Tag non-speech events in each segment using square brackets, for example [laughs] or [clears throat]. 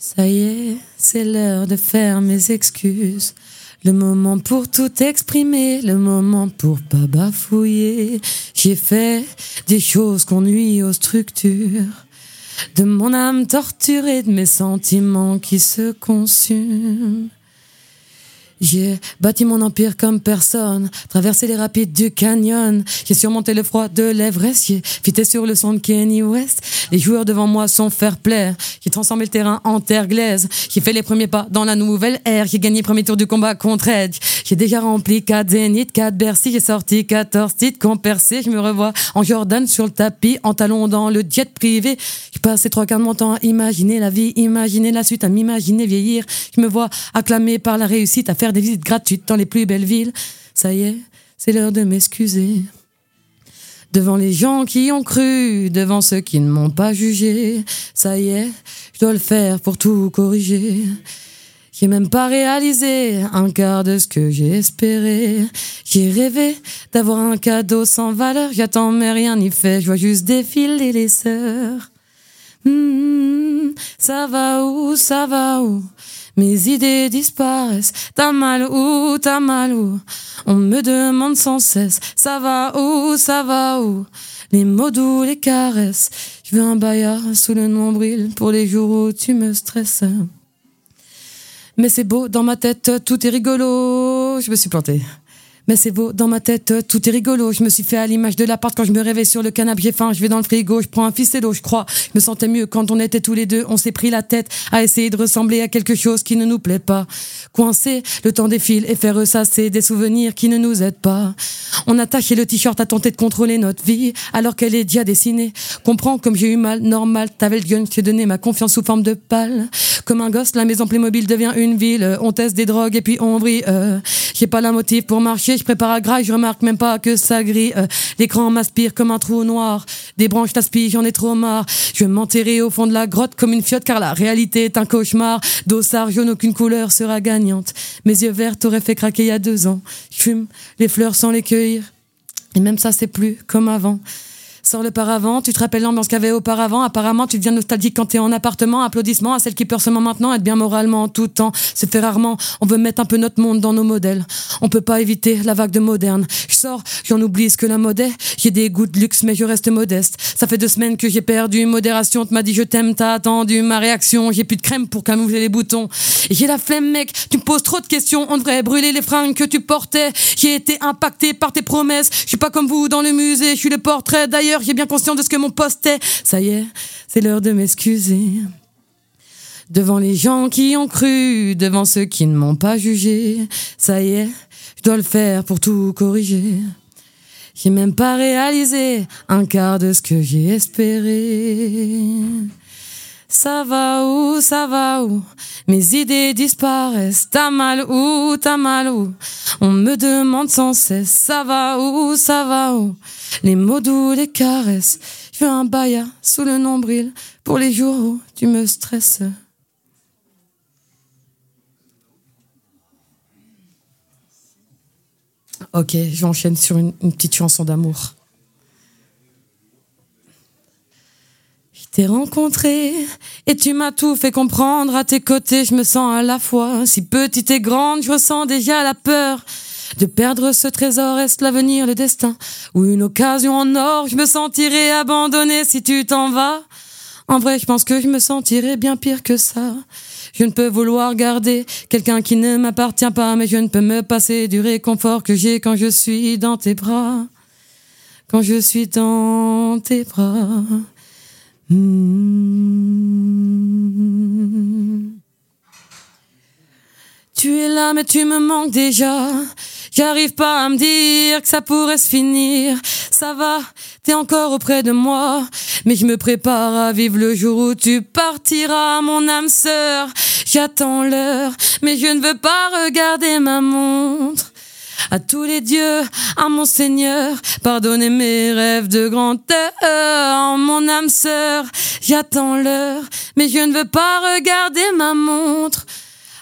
Ça y est, c'est l'heure de faire mes excuses. Le moment pour tout exprimer, le moment pour pas bafouiller. J'ai fait des choses qu'on nuit aux structures. De mon âme torturée, de mes sentiments qui se consument. J'ai bâti mon empire comme personne, traversé les rapides du canyon. J'ai surmonté le froid de l'Everest, j'ai fité sur le son de Kenny West. Les joueurs devant moi sont fair play. J'ai transformé le terrain en terre glaise. J'ai fait les premiers pas dans la nouvelle ère. J'ai gagné le premier tour du combat contre Edge. J'ai déjà rempli 4 zéniths, 4 Bercy. J'ai sorti 14 titres qu'on percé. Je me revois en Jordan sur le tapis, en talon dans le jet privé. J'ai passé trois quarts de mon temps à imaginer la vie, imaginer la suite, à m'imaginer vieillir. Je me vois acclamé par la réussite, à faire des visites gratuites dans les plus belles villes. Ça y est, c'est l'heure de m'excuser. Devant les gens qui ont cru, devant ceux qui ne m'ont pas jugé. Ça y est, je dois le faire pour tout corriger. J'ai même pas réalisé un quart de ce que j'ai espéré. J'ai rêvé d'avoir un cadeau sans valeur. J'attends mais rien n'y fait. Je vois juste défiler les sœurs. Hmm, ça va où, ça va où? Mes idées disparaissent. T'as mal où, t'as mal où On me demande sans cesse. Ça va où, ça va où Les mots doux, les caresses. Je veux un baillard sous le nombril pour les jours où tu me stresses. Mais c'est beau, dans ma tête, tout est rigolo. Je me suis plantée. Mais c'est beau, dans ma tête, tout est rigolo. Je me suis fait à l'image de l'appart quand je me réveille sur le canapé. J'ai faim, je vais dans le frigo, je prends un ficello, je crois. Je me sentais mieux quand on était tous les deux. On s'est pris la tête à essayer de ressembler à quelque chose qui ne nous plaît pas. Coincé, le temps défile et faire ressasser des souvenirs qui ne nous aident pas. On a taché le t-shirt à tenter de contrôler notre vie alors qu'elle est déjà dessinée. Comprends comme j'ai eu mal, normal. T'avais le gun, je t'ai donné ma confiance sous forme de pâle. Comme un gosse, la maison Playmobil devient une ville. On teste des drogues et puis on brille. Euh, j'ai pas la motive pour marcher, je prépare à graille, je remarque même pas que ça grille. Euh, L'écran m'aspire comme un trou noir. Des branches t'aspirent, j'en ai trop marre. Je vais m'enterrer au fond de la grotte comme une fiotte car la réalité est un cauchemar. Dossard jaune, aucune couleur sera gagnante. Mes yeux verts t'auraient fait craquer il y a deux ans. Je fume les fleurs sans les cueillir. Et même ça, c'est plus comme avant. Sors le paravent, tu te rappelles l'ambiance qu'il y avait auparavant. Apparemment, tu deviens nostalgique quand t'es en appartement. Applaudissements à celle qui pleure seulement maintenant, être bien moralement en tout temps. C'est fait rarement. On veut mettre un peu notre monde dans nos modèles. On peut pas éviter la vague de moderne. Je sors, j'en oublie ce que la mode. J'ai des goûts de luxe, mais je reste modeste. Ça fait deux semaines que j'ai perdu modération. Tu m'as dit je t'aime, t'as attendu ma réaction. J'ai plus de crème pour camoufler les boutons. J'ai la flemme, mec. Tu me poses trop de questions. On devrait brûler les fringues que tu portais. J'ai été impacté par tes promesses. Je suis pas comme vous dans le musée. Je suis le portrait d'ailleurs j'ai bien conscience de ce que mon poste est. Ça y est, c'est l'heure de m'excuser. Devant les gens qui ont cru, devant ceux qui ne m'ont pas jugé. Ça y est, je dois le faire pour tout corriger. J'ai même pas réalisé un quart de ce que j'ai espéré. Ça va où, ça va où? Mes idées disparaissent. T'as mal où, t'as mal où? On me demande sans cesse. Ça va où, ça va où? Les mots doux, les caresses. Je veux un baya sous le nombril pour les jours où tu me stresses. Ok, j'enchaîne sur une, une petite chanson d'amour. T'ai rencontré et tu m'as tout fait comprendre. À tes côtés, je me sens à la fois si petite et grande. Je ressens déjà la peur de perdre ce trésor. Est-ce l'avenir, le destin ou une occasion en or? Je me sentirais abandonné si tu t'en vas. En vrai, je pense que je me sentirais bien pire que ça. Je ne peux vouloir garder quelqu'un qui ne m'appartient pas, mais je ne peux me passer du réconfort que j'ai quand je suis dans tes bras. Quand je suis dans tes bras. Hmm. Tu es là, mais tu me manques déjà. J'arrive pas à me dire que ça pourrait se finir. Ça va, t'es encore auprès de moi. Mais je me prépare à vivre le jour où tu partiras, mon âme sœur. J'attends l'heure, mais je ne veux pas regarder ma montre à tous les dieux, à mon Seigneur, pardonnez mes rêves de grandeur, mon âme sœur, j'attends l'heure, mais je ne veux pas regarder ma montre.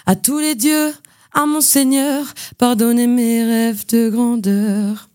À tous les dieux, à mon Seigneur, pardonnez mes rêves de grandeur.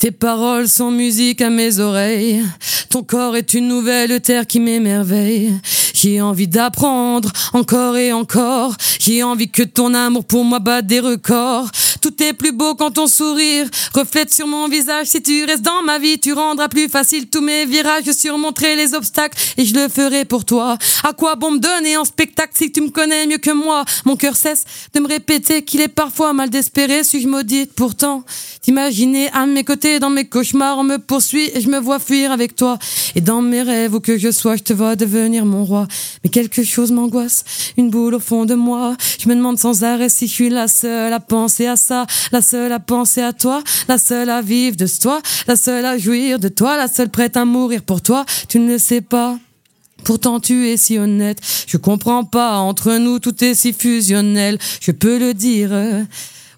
Tes paroles sont musique à mes oreilles. Ton corps est une nouvelle terre qui m'émerveille. J'ai envie d'apprendre encore et encore. J'ai envie que ton amour pour moi batte des records. Tout est plus beau quand ton sourire reflète sur mon visage. Si tu restes dans ma vie, tu rendras plus facile tous mes virages. Je surmonterai les obstacles et je le ferai pour toi. À quoi bon me donner en spectacle si tu me connais mieux que moi? Mon cœur cesse de me répéter qu'il est parfois mal d'espérer. Suis-je maudite pourtant? T'imaginer à mes côtés dans mes cauchemars, on me poursuit et je me vois fuir avec toi. Et dans mes rêves, où que je sois, je te vois devenir mon roi. Mais quelque chose m'angoisse, une boule au fond de moi. Je me demande sans arrêt si je suis la seule à penser à ça, la seule à penser à toi, la seule à vivre de toi, la seule à jouir de toi, la seule prête à mourir pour toi. Tu ne le sais pas. Pourtant tu es si honnête, je comprends pas, entre nous tout est si fusionnel, je peux le dire.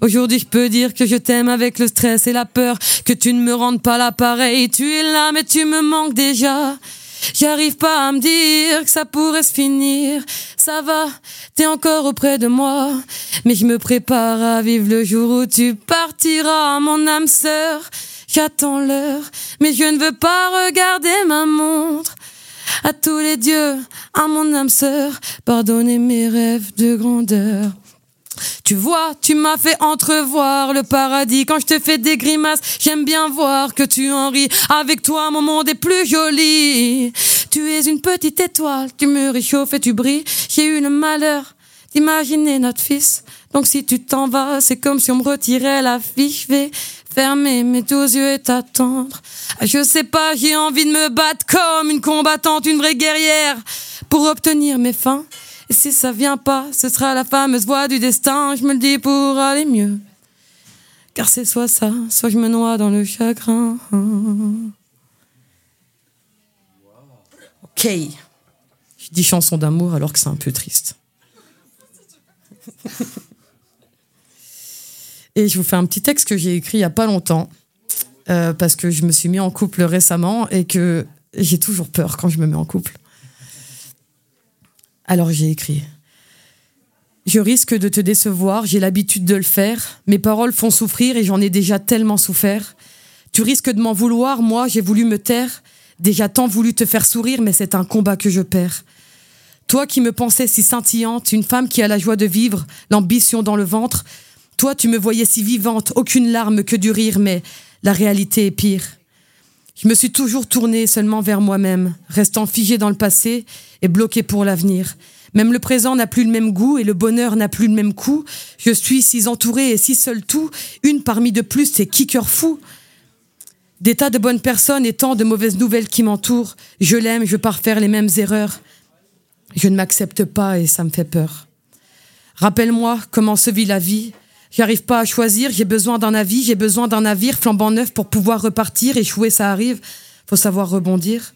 Aujourd'hui, je peux dire que je t'aime avec le stress et la peur, que tu ne me rendes pas l'appareil. Tu es là, mais tu me manques déjà. J'arrive pas à me dire que ça pourrait se finir. Ça va, t'es encore auprès de moi. Mais je me prépare à vivre le jour où tu partiras, mon âme sœur. J'attends l'heure, mais je ne veux pas regarder ma montre. À tous les dieux, à mon âme sœur, pardonnez mes rêves de grandeur. Tu vois, tu m'as fait entrevoir le paradis quand je te fais des grimaces. J'aime bien voir que tu en ris. Avec toi, mon monde est plus joli. Tu es une petite étoile, tu me réchauffes et tu brilles. J'ai eu le malheur d'imaginer notre fils. Donc si tu t'en vas, c'est comme si on me retirait la fiche. Je vais fermer mes deux yeux et t'attendre. Je sais pas, j'ai envie de me battre comme une combattante, une vraie guerrière pour obtenir mes fins. Si ça vient pas, ce sera la fameuse voix du destin, je me le dis pour aller mieux. Car c'est soit ça, soit je me noie dans le chagrin. Ok. Je dis chanson d'amour alors que c'est un peu triste. [laughs] Et je vous fais un petit texte que j'ai écrit il y a pas longtemps. Euh, parce que je me suis mis en couple récemment et que j'ai toujours peur quand je me mets en couple. Alors j'ai écrit. Je risque de te décevoir, j'ai l'habitude de le faire. Mes paroles font souffrir et j'en ai déjà tellement souffert. Tu risques de m'en vouloir, moi j'ai voulu me taire. Déjà tant voulu te faire sourire, mais c'est un combat que je perds. Toi qui me pensais si scintillante, une femme qui a la joie de vivre, l'ambition dans le ventre. Toi tu me voyais si vivante, aucune larme que du rire, mais la réalité est pire. Je me suis toujours tournée seulement vers moi-même, restant figée dans le passé et bloquée pour l'avenir. Même le présent n'a plus le même goût et le bonheur n'a plus le même coût. Je suis si entourée et si seule tout. Une parmi de plus, c'est qui cœur fou? Des tas de bonnes personnes et tant de mauvaises nouvelles qui m'entourent. Je l'aime, je pars faire les mêmes erreurs. Je ne m'accepte pas et ça me fait peur. Rappelle-moi comment se vit la vie. J'arrive pas à choisir, j'ai besoin d'un avis, j'ai besoin d'un navire flambant neuf pour pouvoir repartir. Échouer, ça arrive. Faut savoir rebondir.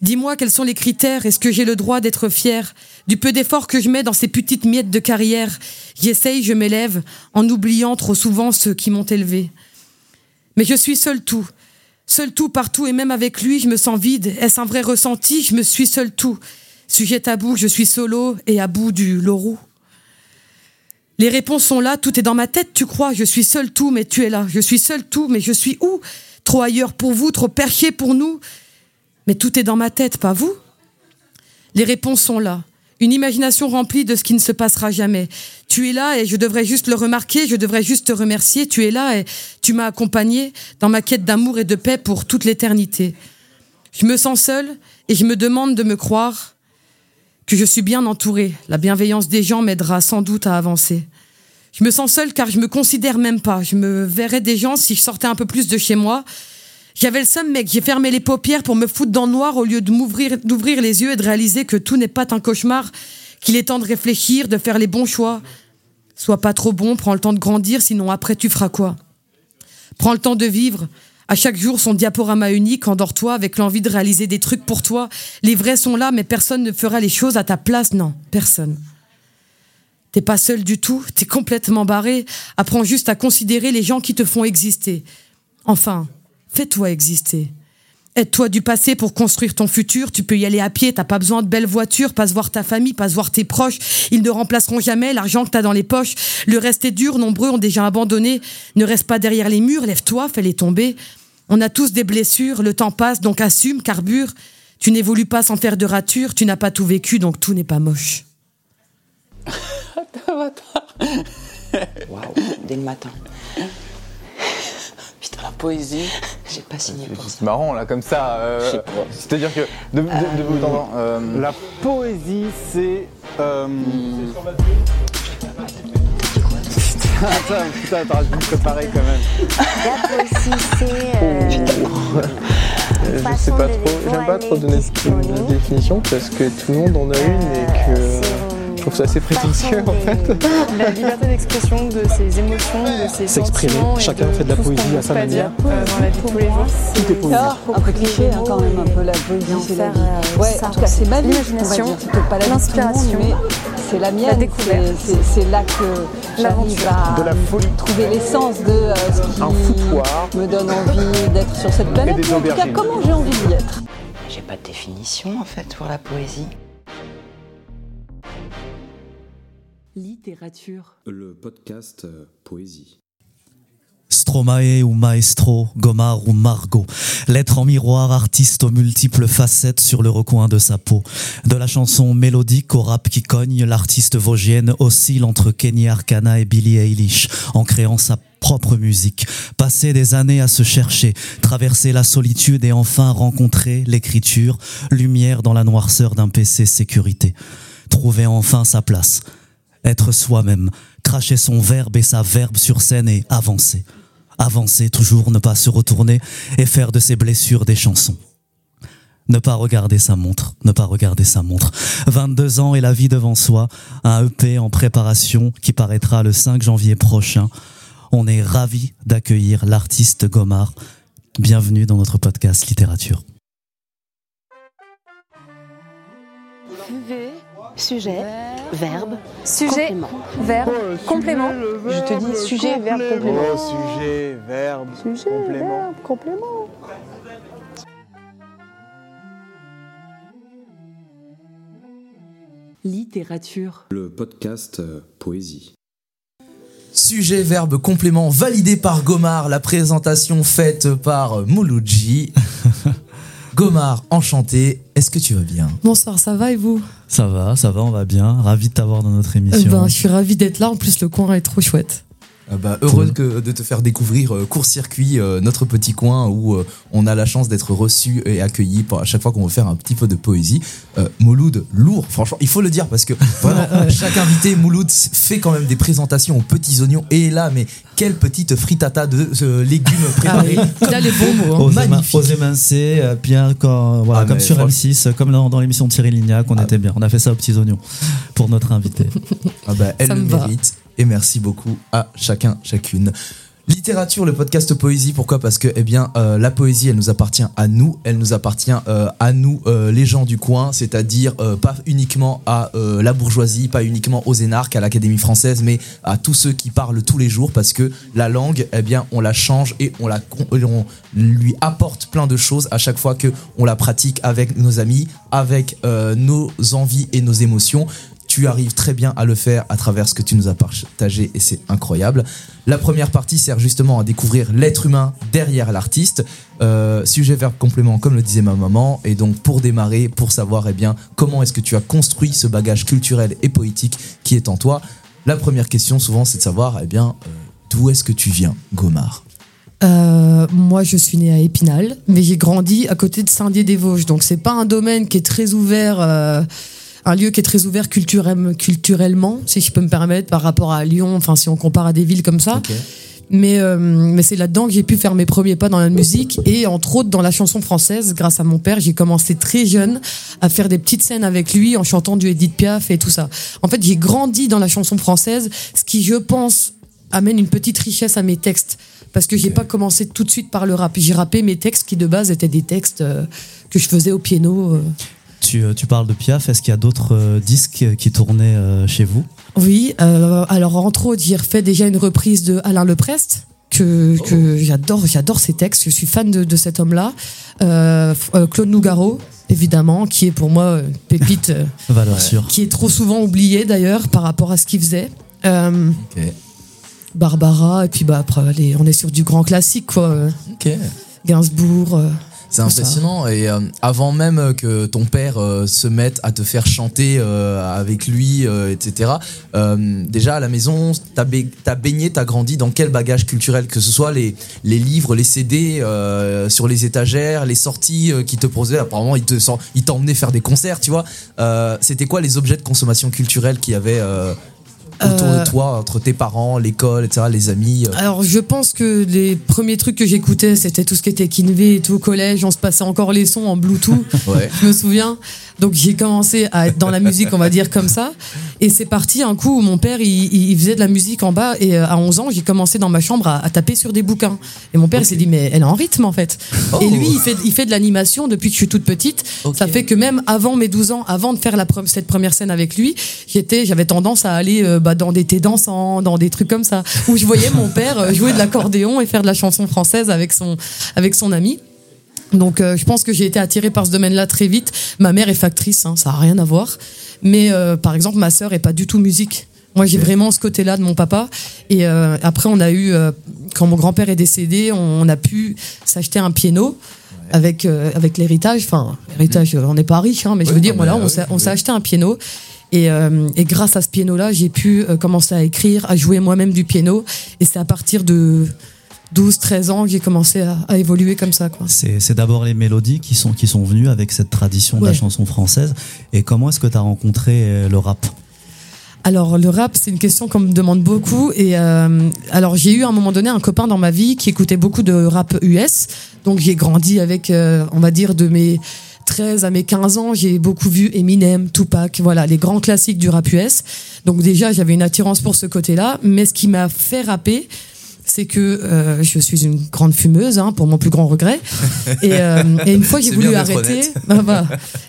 Dis-moi quels sont les critères, est-ce que j'ai le droit d'être fier? Du peu d'efforts que je mets dans ces petites miettes de carrière J'essaye, je m'élève, en oubliant trop souvent ceux qui m'ont élevé. Mais je suis seul tout, seul tout partout et même avec lui, je me sens vide. Est-ce un vrai ressenti? Je me suis seul tout. Sujet tabou, je suis solo et à bout du lorou. Les réponses sont là, tout est dans ma tête, tu crois, je suis seul tout, mais tu es là. Je suis seul tout, mais je suis où? Trop ailleurs pour vous, trop perché pour nous. Mais tout est dans ma tête, pas vous? Les réponses sont là. Une imagination remplie de ce qui ne se passera jamais. Tu es là et je devrais juste le remarquer, je devrais juste te remercier. Tu es là et tu m'as accompagné dans ma quête d'amour et de paix pour toute l'éternité. Je me sens seule et je me demande de me croire que je suis bien entourée. La bienveillance des gens m'aidera sans doute à avancer. Je me sens seule car je me considère même pas. Je me verrais des gens si je sortais un peu plus de chez moi. J'avais le seum, mec. J'ai fermé les paupières pour me foutre dans le noir au lieu de m'ouvrir, d'ouvrir les yeux et de réaliser que tout n'est pas un cauchemar, qu'il est temps de réfléchir, de faire les bons choix. Sois pas trop bon, prends le temps de grandir, sinon après tu feras quoi? Prends le temps de vivre. À chaque jour, son diaporama unique, endors-toi avec l'envie de réaliser des trucs pour toi. Les vrais sont là, mais personne ne fera les choses à ta place. Non, personne. T'es pas seul du tout, t'es complètement barré. Apprends juste à considérer les gens qui te font exister. Enfin, fais-toi exister. Aide-toi du passé pour construire ton futur. Tu peux y aller à pied, t'as pas besoin de belles voitures, pas se voir ta famille, pas se voir tes proches. Ils ne remplaceront jamais l'argent que t'as dans les poches. Le reste est dur, nombreux ont déjà abandonné. Ne reste pas derrière les murs, lève-toi, fais-les tomber. On a tous des blessures, le temps passe, donc assume, carbure. Tu n'évolues pas sans faire de rature, tu n'as pas tout vécu, donc tout n'est pas moche. Waouh, dès le matin. Putain, la poésie. J'ai pas signé pour ça. C'est marrant là comme ça. euh, Je sais pas. C'est-à-dire que de, de, de euh, La poésie, c'est. Euh... Putain, putain, t'aurais dû me préparer quand même. La c'est euh, Je sais pas de trop, j'aime pas trop donner de définition parce que tout le monde en a une et que je trouve ça assez prétentieux en fait. La liberté d'expression de ses émotions, de ses S'exprimer. Chacun fait de la poésie à sa manière. euh, dans la vie de tous les jours. Tout est poésie. Un peu cliché hein, quand même, un peu la poésie, c'est la vie. euh, Ouais, ça. en tout cas, c'est ma vie. L'imagination, pas la vie l'inspiration, mais c'est la mienne. la découverte, C'est- là que j'arrive à De la folie. trouver l'essence de euh, ce qui me donne envie d'être sur cette planète. en tout cas, comment j'ai envie d'y être? J'ai pas de définition en fait pour la poésie. Littérature. Le podcast euh, Poésie. Stromae ou maestro, Gomard ou Margot. L'être en miroir, artiste aux multiples facettes sur le recoin de sa peau. De la chanson mélodique au rap qui cogne, l'artiste vosgienne oscille entre Kenny Arcana et Billie Eilish en créant sa propre musique. Passer des années à se chercher, traverser la solitude et enfin rencontrer l'écriture, lumière dans la noirceur d'un PC sécurité. Trouver enfin sa place être soi-même, cracher son verbe et sa verbe sur scène et avancer. Avancer toujours, ne pas se retourner et faire de ses blessures des chansons. Ne pas regarder sa montre, ne pas regarder sa montre. 22 ans et la vie devant soi, un EP en préparation qui paraîtra le 5 janvier prochain. On est ravis d'accueillir l'artiste Gomard. Bienvenue dans notre podcast littérature. Sujet, verbe, Sujet, complément. verbe, complément. Je te dis sujet, verbe, complément. Oh, sujet, verbe, complément. complément. Littérature. Le podcast euh, Poésie. Sujet, verbe, complément validé par Gomard, la présentation faite par Mouloudji. [laughs] Gomard, enchanté, est-ce que tu vas bien Bonsoir, ça va et vous Ça va, ça va, on va bien. Ravi de t'avoir dans notre Eh émission. ben, Je suis ravie d'être là. En plus, le coin est trop chouette. Ah bah, Heureux que- de te faire découvrir euh, Court-Circuit, euh, notre petit coin où euh, on a la chance d'être reçu et accueilli pour, à chaque fois qu'on veut faire un petit peu de poésie. Euh, Mouloud, lourd, franchement, il faut le dire parce que [laughs] vraiment, chaque invité, Mouloud, fait quand même des présentations aux petits oignons. Et là, mais quelle petite frittata de euh, légumes préparés. Ah oui, il a les bons mots. hein. Magnifique. aux émincés, euh, bien quand, voilà, Ah, comme sur franchement- M6, euh, comme dans, dans l'émission de Thierry Lignac, on Ah. était bien. On a fait ça aux petits oignons pour notre invité. Ah bah, elle Ça le me va. Et merci beaucoup à chacun, chacune. Littérature, le podcast poésie, pourquoi? Parce que eh bien, euh, la poésie, elle nous appartient à nous, elle nous appartient euh, à nous, euh, les gens du coin, c'est-à-dire pas uniquement à la bourgeoisie, pas uniquement aux énarques, à l'Académie française, mais à tous ceux qui parlent tous les jours, parce que la langue, eh bien, on la change et on la, lui apporte plein de choses à chaque fois que on la pratique avec nos amis, avec nos envies et nos émotions tu arrives très bien à le faire à travers ce que tu nous as partagé et c'est incroyable. La première partie sert justement à découvrir l'être humain derrière l'artiste. Euh, sujet, verbe, complément, comme le disait ma maman. Et donc pour démarrer, pour savoir eh comment est-ce que tu as construit ce bagage culturel et poétique qui est en toi, la première question souvent c'est de savoir eh bien euh, d'où est-ce que tu viens, Gomard? Euh, moi, je suis née à Épinal, mais j'ai grandi à côté de Saint-Dié-des-Vosges. Donc, c'est pas un domaine qui est très ouvert, un lieu qui est très ouvert culturel- culturellement, si je peux me permettre, par rapport à Lyon. Enfin, si on compare à des villes comme ça. Mais, euh, mais c'est là-dedans que j'ai pu faire mes premiers pas dans la musique et entre autres dans la chanson française. Grâce à mon père, j'ai commencé très jeune à faire des petites scènes avec lui en chantant du Edith Piaf et tout ça. En fait, j'ai grandi dans la chanson française, ce qui, je pense, amène une petite richesse à mes textes. Parce que j'ai pas commencé tout de suite par le rap. J'ai rappé mes textes qui de base étaient des textes euh, que je faisais au piano. Euh. Tu, euh, tu parles de Piaf, est-ce qu'il y a d'autres euh, disques qui tournaient euh, chez vous? Oui, euh, alors entre autres, j'ai refait déjà une reprise de Alain Leprest que, que j'adore, j'adore ses textes, je suis fan de, de cet homme-là. Euh, euh, Claude Nougaro, évidemment, qui est pour moi une pépite, euh, [laughs] qui est trop souvent oublié d'ailleurs par rapport à ce qu'il faisait. Euh. Barbara, et puis bah après, allez, on est sur du grand classique, quoi. Gainsbourg. Euh. C'est ça. impressionnant et euh, avant même que ton père euh, se mette à te faire chanter euh, avec lui, euh, etc. euh, déjà à la maison, t'as ba- t'as baigné, t'as grandi dans quel bagage culturel Que ce soit les, les livres, les CD euh, sur les étagères, les sorties euh, qui te posaient. Apparemment, ils te sort- ils t'emmenaient faire des concerts, tu vois. Euh, C'était quoi les objets de consommation culturelle qu'il y avait euh, autour Euh, de toi, entre tes parents, l'école, etc., les amis euh. Alors, je pense que les premiers trucs que j'écoutais, c'était tout ce qui était Kinvé et tout au collège. On se passait encore les sons en Bluetooth. [laughs] Ouais. je me souviens. Donc, j'ai commencé à être dans la musique, on va dire comme ça. Et c'est parti un coup où mon père, il, faisait de la musique en bas. Et euh, à 11 ans, j'ai commencé dans ma chambre à, à taper sur des bouquins. Et mon père, il s'est dit, mais elle est en rythme, en fait. Oh. Et lui, il fait, il fait de l'animation depuis que je suis toute petite. Ça fait que même avant mes 12 ans, avant de faire la cette première scène avec lui, j'étais, j'avais tendance à aller euh, bah, dans des thés dansants, dans des trucs comme ça, où je voyais mon père euh, jouer de l'accordéon et faire de la chanson française avec son, avec son ami. Donc euh, je pense que j'ai été attirée par ce domaine-là très vite. Ma mère est factrice, hein, ça a rien à voir. Mais euh, par exemple, ma sœur est pas du tout musique. Moi, j'ai vraiment ce côté-là de mon papa. Et euh, après, on a eu, quand mon grand-père est décédé, on, on a pu s'acheter un piano avec avec l'héritage. Enfin, l'héritage, on n'est pas riche, hein, mais je veux dire, voilà, on s'est on ouais. s'est acheté un piano. Et, euh, et grâce à ce piano-là, j'ai pu euh, commencer à écrire, à jouer moi-même du piano. Et c'est à partir de 12, 13 ans que j'ai commencé à, à évoluer comme ça. Quoi. C'est c'est d'abord les mélodies qui sont, qui sont venues avec cette tradition de la chanson française. Et comment est-ce que tu as rencontré euh, le rap? Alors le rap, c'est une question qu'on me demande beaucoup. Et euh, alors j'ai eu à un moment donné un copain dans ma vie qui écoutait beaucoup de rap US. Donc j'ai grandi avec, euh, on va dire, de mes 13 à mes 15 ans, j'ai beaucoup vu Eminem, Tupac, voilà, les grands classiques du rap US. Donc déjà, j'avais une attirance pour ce côté-là. Mais ce qui m'a fait rapper, c'est que euh, je suis une grande fumeuse, hein, pour mon plus grand regret. [laughs] Et, euh, et une fois, j'ai voulu arrêter. [laughs] Ah, voilà.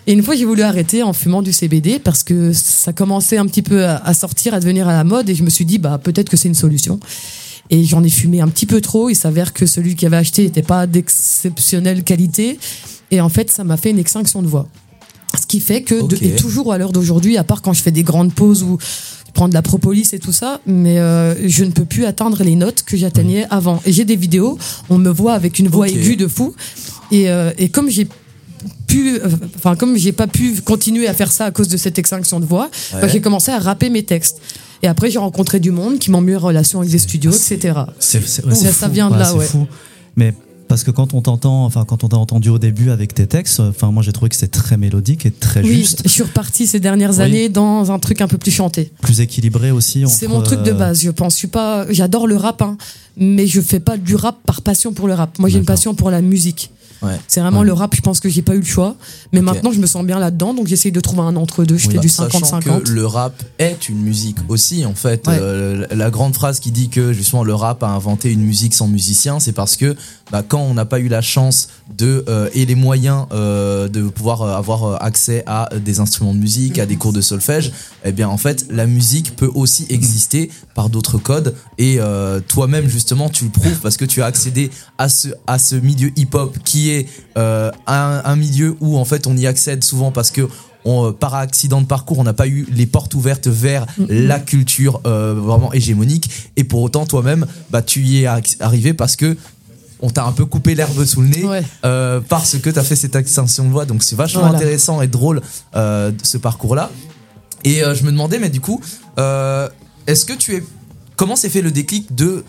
Et une fois, j'ai voulu arrêter en fumant du CBD parce que ça commençait un petit peu à, à sortir, à devenir à la mode. Et je me suis dit, bah peut-être que c'est une solution. Et j'en ai fumé un petit peu trop. Il s'avère que celui qui avait acheté n'était pas d'exceptionnelle qualité. Et en fait, ça m'a fait une extinction de voix. Ce qui fait que, de- et toujours à l'heure d'aujourd'hui, à part quand je fais des grandes pauses ou je prends de la propolis et tout ça, mais euh, je ne peux plus atteindre les notes que j'atteignais avant. Et j'ai des vidéos, on me voit avec une voix Ok. aiguë de fou. Et, euh, et comme j'ai pu, euh, enfin comme j'ai pas pu continuer à faire ça à cause de cette extinction de voix, bah, j'ai commencé à rapper mes textes. Et après j'ai rencontré du monde qui m'ont mis en relation avec des studios, etc. C'est c'est- c'est ça fou. vient de là, c'est ouais. fou. Mais parce que quand on t'entend, enfin quand on t'a entendu au début avec tes textes, enfin moi j'ai trouvé que c'était très mélodique et très Oui, juste, je suis repartie ces dernières Oui. années dans un truc un peu plus chanté. plus équilibré aussi. C'est mon truc de euh, base, je pense. Je suis pas, j'adore le rap, hein, mais je fais pas du rap par passion pour le rap. Moi, j'ai une passion pour la musique. Ouais. C'est vraiment Ouais. le rap, je pense que j'ai pas eu le choix. Mais maintenant, je me sens bien là-dedans, donc j'essaye de trouver un entre-deux. Je Oui. fais du Bah, Sachant 50-50. que le rap est une musique aussi en fait. Ouais. Euh, la- grande phrase qui dit que justement le rap a inventé une musique sans musicien, c'est parce que bah, quand on n'a pas eu la chance de euh, et les moyens euh, de pouvoir avoir accès à des instruments de musique, à des cours de solfège, eh bien en fait la musique peut aussi exister par d'autres codes et toi-même justement tu le prouves parce que tu as accédé à ce à ce milieu hip-hop qui est euh, un, un milieu où en fait on y accède souvent parce que on, euh, par accident de parcours, on n'a pas eu les portes ouvertes vers la culture euh, vraiment hégémonique. Et pour autant, toi-même, bah, tu y es arri- arrivé parce que on t'a un peu coupé l'herbe sous le nez Ouais. euh, parce que tu as fait cette extinction de voix. Donc c'est vachement Voilà. intéressant et drôle euh, ce parcours-là. Et euh, je me demandais, mais du coup, est-ce que tu es. Comment s'est fait le déclic de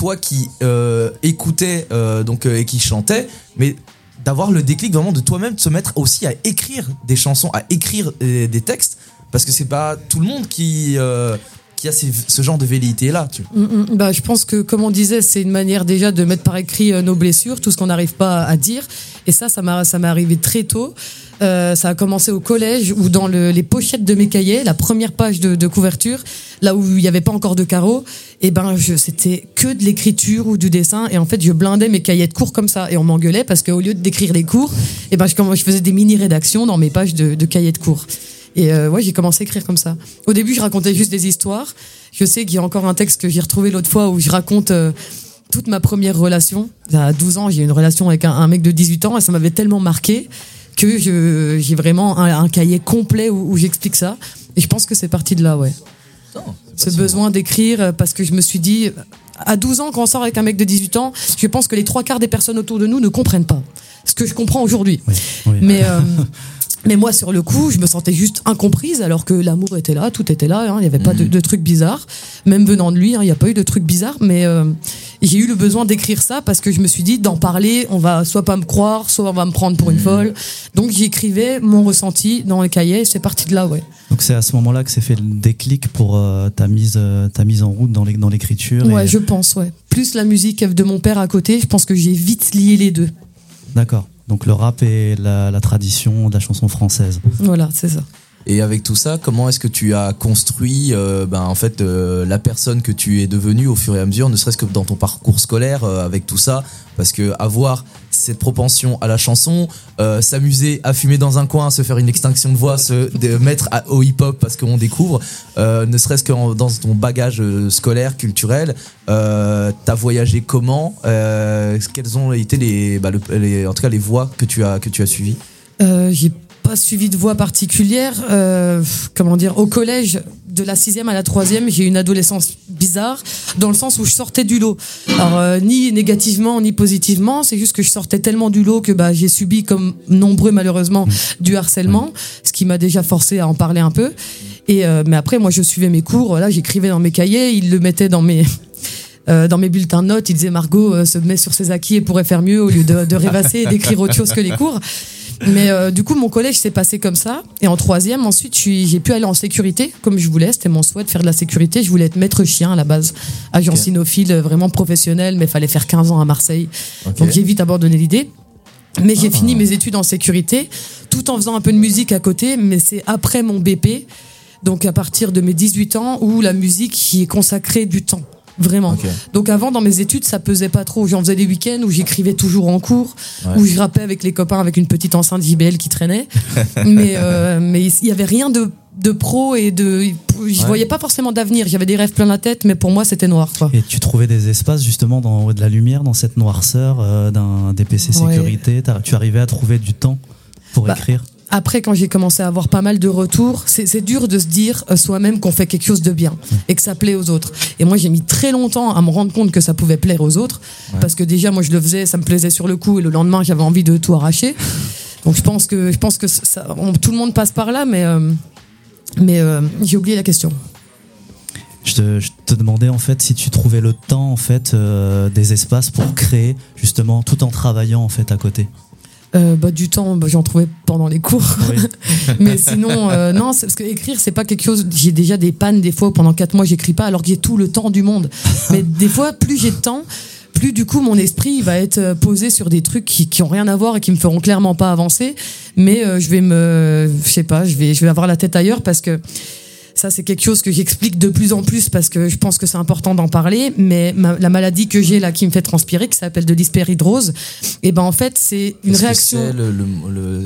toi qui euh, écoutais euh, donc, euh, et qui chantais, mais d'avoir le déclic vraiment de toi-même de se mettre aussi à écrire des chansons, à écrire des textes, parce que c'est pas tout le monde qui, euh, qui a ce genre de velléité-là. Mm, mm. Bah, je pense que, comme on disait, c'est une manière déjà de mettre par écrit euh, nos blessures, tout ce qu'on n'arrive pas à dire. Et ça, ça m'est arrivé très tôt. Euh, ça a commencé au collège où dans le- les pochettes de mes cahiers, la première page de, de couverture, là où il n'y avait pas encore de carreaux, et ben je, c'était que de l'écriture ou du dessin. Et en fait, je blindais mes cahiers de cours comme ça. Et on m'engueulait parce qu'au lieu d'écrire les cours, et ben je, je faisais des mini-rédactions dans mes pages de, de cahiers de cours. Et euh, ouais, j'ai commencé à écrire comme ça. Au début, je racontais juste des histoires. Je sais qu'il y a encore un texte que j'ai retrouvé l'autre fois où je raconte euh, toute ma première relation. À 12 ans, j'ai eu une relation avec un, un mec de 18 ans et ça m'avait tellement marqué que j'ai vraiment un, un cahier complet où, où j'explique ça. Et je pense que c'est parti de là, ouais. Ce besoin d'écrire euh, parce que je me suis dit, à 12 ans, quand on sort avec un mec de 18 ans, je pense que les trois quarts des personnes autour de nous ne comprennent pas. ce que je comprends aujourd'hui. Oui, oui. Mais euh, [laughs] mais moi sur le coup, je me sentais juste incomprise alors que l'amour était là, tout était là, hein, il n'y avait pas de, de trucs bizarres, même venant de lui, hein, il n'y a pas eu de trucs bizarres, mais euh, j'ai eu le besoin d'écrire ça parce que je me suis dit d'en parler, on va soit pas me croire, soit on va me prendre pour une folle. Donc j'écrivais mon ressenti dans les cahiers, et c'est parti de là, ouais. Donc c'est à ce moment-là que s'est fait le déclic pour euh, ta mise euh, ta mise en route dans l'écriture. Ouais, et- je pense, ouais. Plus la musique de mon père à côté, je pense que j'ai vite lié les deux. D'accord. Donc le rap et la, la tradition de la chanson française. Voilà, c'est ça. Et avec tout ça, comment est-ce que tu as construit euh, ben, en fait euh, la personne que tu es devenue au fur et à mesure, ne serait-ce que dans ton parcours scolaire euh, avec tout ça? Parce que avoir cette propension à la chanson, euh, s'amuser à fumer dans un coin, se faire une extinction de voix, se mettre au hip-hop parce qu'on découvre, euh, ne serait-ce que dans ton bagage scolaire, culturel, t'as voyagé comment? Quelles ont été les, bah, le- les, en tout cas les voies que tu as que tu as suivies? J'ai suivi de voie particulière. Euh, comment dire Au collège, de la sixième à la troisième, j'ai eu une adolescence bizarre, dans le sens où je sortais du lot. Alors euh, ni négativement ni positivement, c'est juste que je sortais tellement du lot que bah, j'ai subi, comme nombreux malheureusement, du harcèlement, ce qui m'a déjà forcé à en parler un peu. Euh, mais après, moi, je suivais mes cours. Là, j'écrivais dans mes cahiers, ils le mettaient dans mes [laughs] dans mes bulletins notes, il disait Margot se met sur ses acquis et pourrait faire mieux au lieu de rêvasser et d'écrire autre chose que les cours. Mais euh, du coup, mon collège s'est passé comme ça. Et en troisième, ensuite, j'ai pu aller en sécurité, comme je voulais. C'était mon souhait de faire de la sécurité. Je voulais être maître chien à la base, agent Ok. cynophile, euh, vraiment professionnel, mais il fallait faire 15 ans à Marseille. Donc j'ai vite abandonné l'idée. Mais j'ai Ah. fini mes études en sécurité, tout en faisant un peu de musique à côté. Mais c'est après mon BP, donc à partir de mes 18 ans, où la musique y est consacrée du temps. Vraiment. Donc avant, dans mes études, ça pesait pas trop. J'en faisais des week-ends où j'écrivais toujours en cours, Ouais. où je rappais avec les copains avec une petite enceinte JBL qui traînait. [laughs] mais euh, mais il y avait rien de de pro et de je Ouais. voyais pas forcément d'avenir. J'avais des rêves plein la tête, mais pour moi c'était noir. Quoi. Et tu trouvais des espaces justement dans de la lumière, dans cette noirceur euh, d'un DPC Ouais. sécurité? Tu arrivais à trouver du temps pour Bah, écrire? Après, quand j'ai commencé à avoir pas mal de retours, c'est dur de se dire euh, soi-même qu'on fait quelque chose de bien et que ça plaît aux autres. Et moi, j'ai mis très longtemps à me rendre compte que ça pouvait plaire aux autres, parce que déjà, moi, je le faisais, ça me plaisait sur le coup, et le lendemain, j'avais envie de tout arracher. Donc, je pense que je pense que ça, on- tout le monde passe par là, mais euh, mais euh, j'ai oublié la question. Je te, je te demandais en fait si tu trouvais le temps en fait euh, des espaces pour créer justement tout en travaillant en fait à côté. Euh, bah, du temps, bah, j'en trouvais pendant les cours. Oui. [laughs] mais sinon, euh, non, parce que écrire, c'est pas quelque chose. J'ai déjà des pannes des fois où pendant quatre mois, j'écris pas, alors que j'ai tout le temps du monde. [laughs] Mais des fois, plus j'ai de temps, plus du coup, mon esprit va être euh, posé sur des trucs qui, qui ont rien à voir et qui me feront clairement pas avancer. Mais euh, je vais me, je sais pas, je vais, je vais avoir la tête ailleurs parce que. Ça, c'est quelque chose que j'explique de plus en plus parce que je pense que c'est important d'en parler. Mais ma- la maladie que j'ai là qui me fait transpirer, qui s'appelle de l'hyperhidrose, et ben en fait, c'est une Qu'est-ce que réaction. c'est, le, le,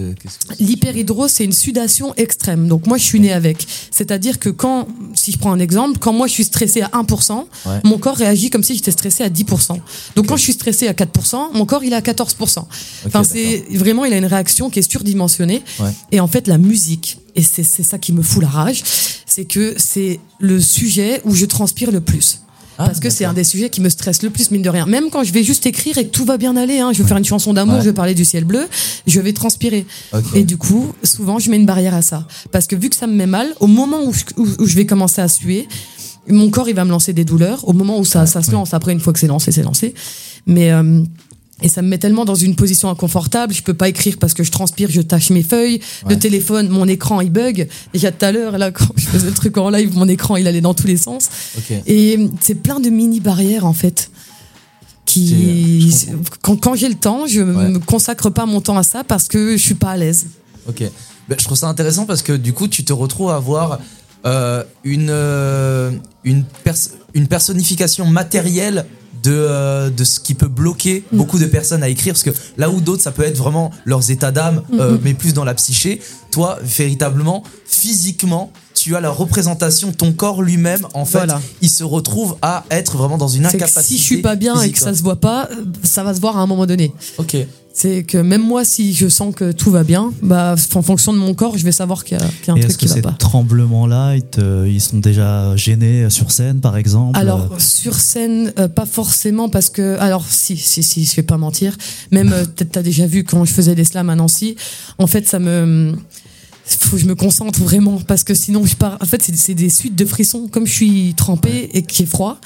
le- qu'est-ce que c'est L'hyperhidrose, c'est une sudation extrême. Donc moi, je suis née avec. C'est-à-dire que quand, si je prends un exemple, quand moi je suis stressée à 1%, Ouais. mon corps réagit comme si j'étais stressée à 10%. Donc quand je suis stressée à 4%, mon corps il est à 14%. enfin, c'est vraiment, il a une réaction qui est surdimensionnée. Ouais. Et en fait, la musique, et c'est c'est ça qui me fout la rage, c'est que c'est le sujet où je transpire le plus. Ah, Parce que c'est un des sujets qui me stresse le plus, mine de rien. Même quand je vais juste écrire et que tout va bien aller, hein, je vais faire une chanson d'amour, Ouais. je vais parler du ciel bleu, je vais transpirer. Et du coup, souvent, je mets une barrière à ça. Parce que vu que ça me met mal, au moment où je, où, où je vais commencer à suer, mon corps, il va me lancer des douleurs. Au moment où ça, ça se lance, après, une fois que c'est lancé, c'est lancé. Mais, euh, et ça me met tellement dans une position inconfortable, je peux pas écrire parce que je transpire, je tâche mes feuilles. Le téléphone, mon écran, il bug. Déjà tout à l'heure, là, quand je faisais le truc en live, mon écran, il allait dans tous les sens. Et c'est plein de mini barrières en fait. Qui, je quand, quand j'ai le temps, je Ouais. me consacre pas mon temps à ça parce que je suis pas à l'aise. Ok. Ben, je trouve ça intéressant parce que du coup, tu te retrouves à avoir euh, une, euh, une, pers- une personnification matérielle de, euh, de ce qui peut bloquer Mm. beaucoup de personnes à écrire. Parce que là où d'autres, ça peut être vraiment leurs états d'âme, euh, Mhm. mais plus dans la psyché. Toi, véritablement, physiquement, tu as la représentation, ton corps lui-même, en fait, Voilà. il se retrouve à être vraiment dans une incapacité. si je suis pas bien et que ça quoi. se voit pas, euh, ça va se voir à un moment donné. Ok. C'est que même moi, si je sens que tout va bien, bah, en fonction de mon corps, je vais savoir qu'il y a, qu'il y a un Et truc est-ce que qui va ces pas. tremblements-là, ils, te- ils sont déjà gênés sur scène, par exemple Alors sur scène, euh, pas forcément parce que alors si si si, je vais pas mentir. Même euh, peut-être t'as déjà vu quand je faisais des slams à Nancy. En fait, ça me faut que je me concentre vraiment parce que sinon je pars. En fait, c'est c'est des suites de frissons comme je suis trempée et qu'il est froid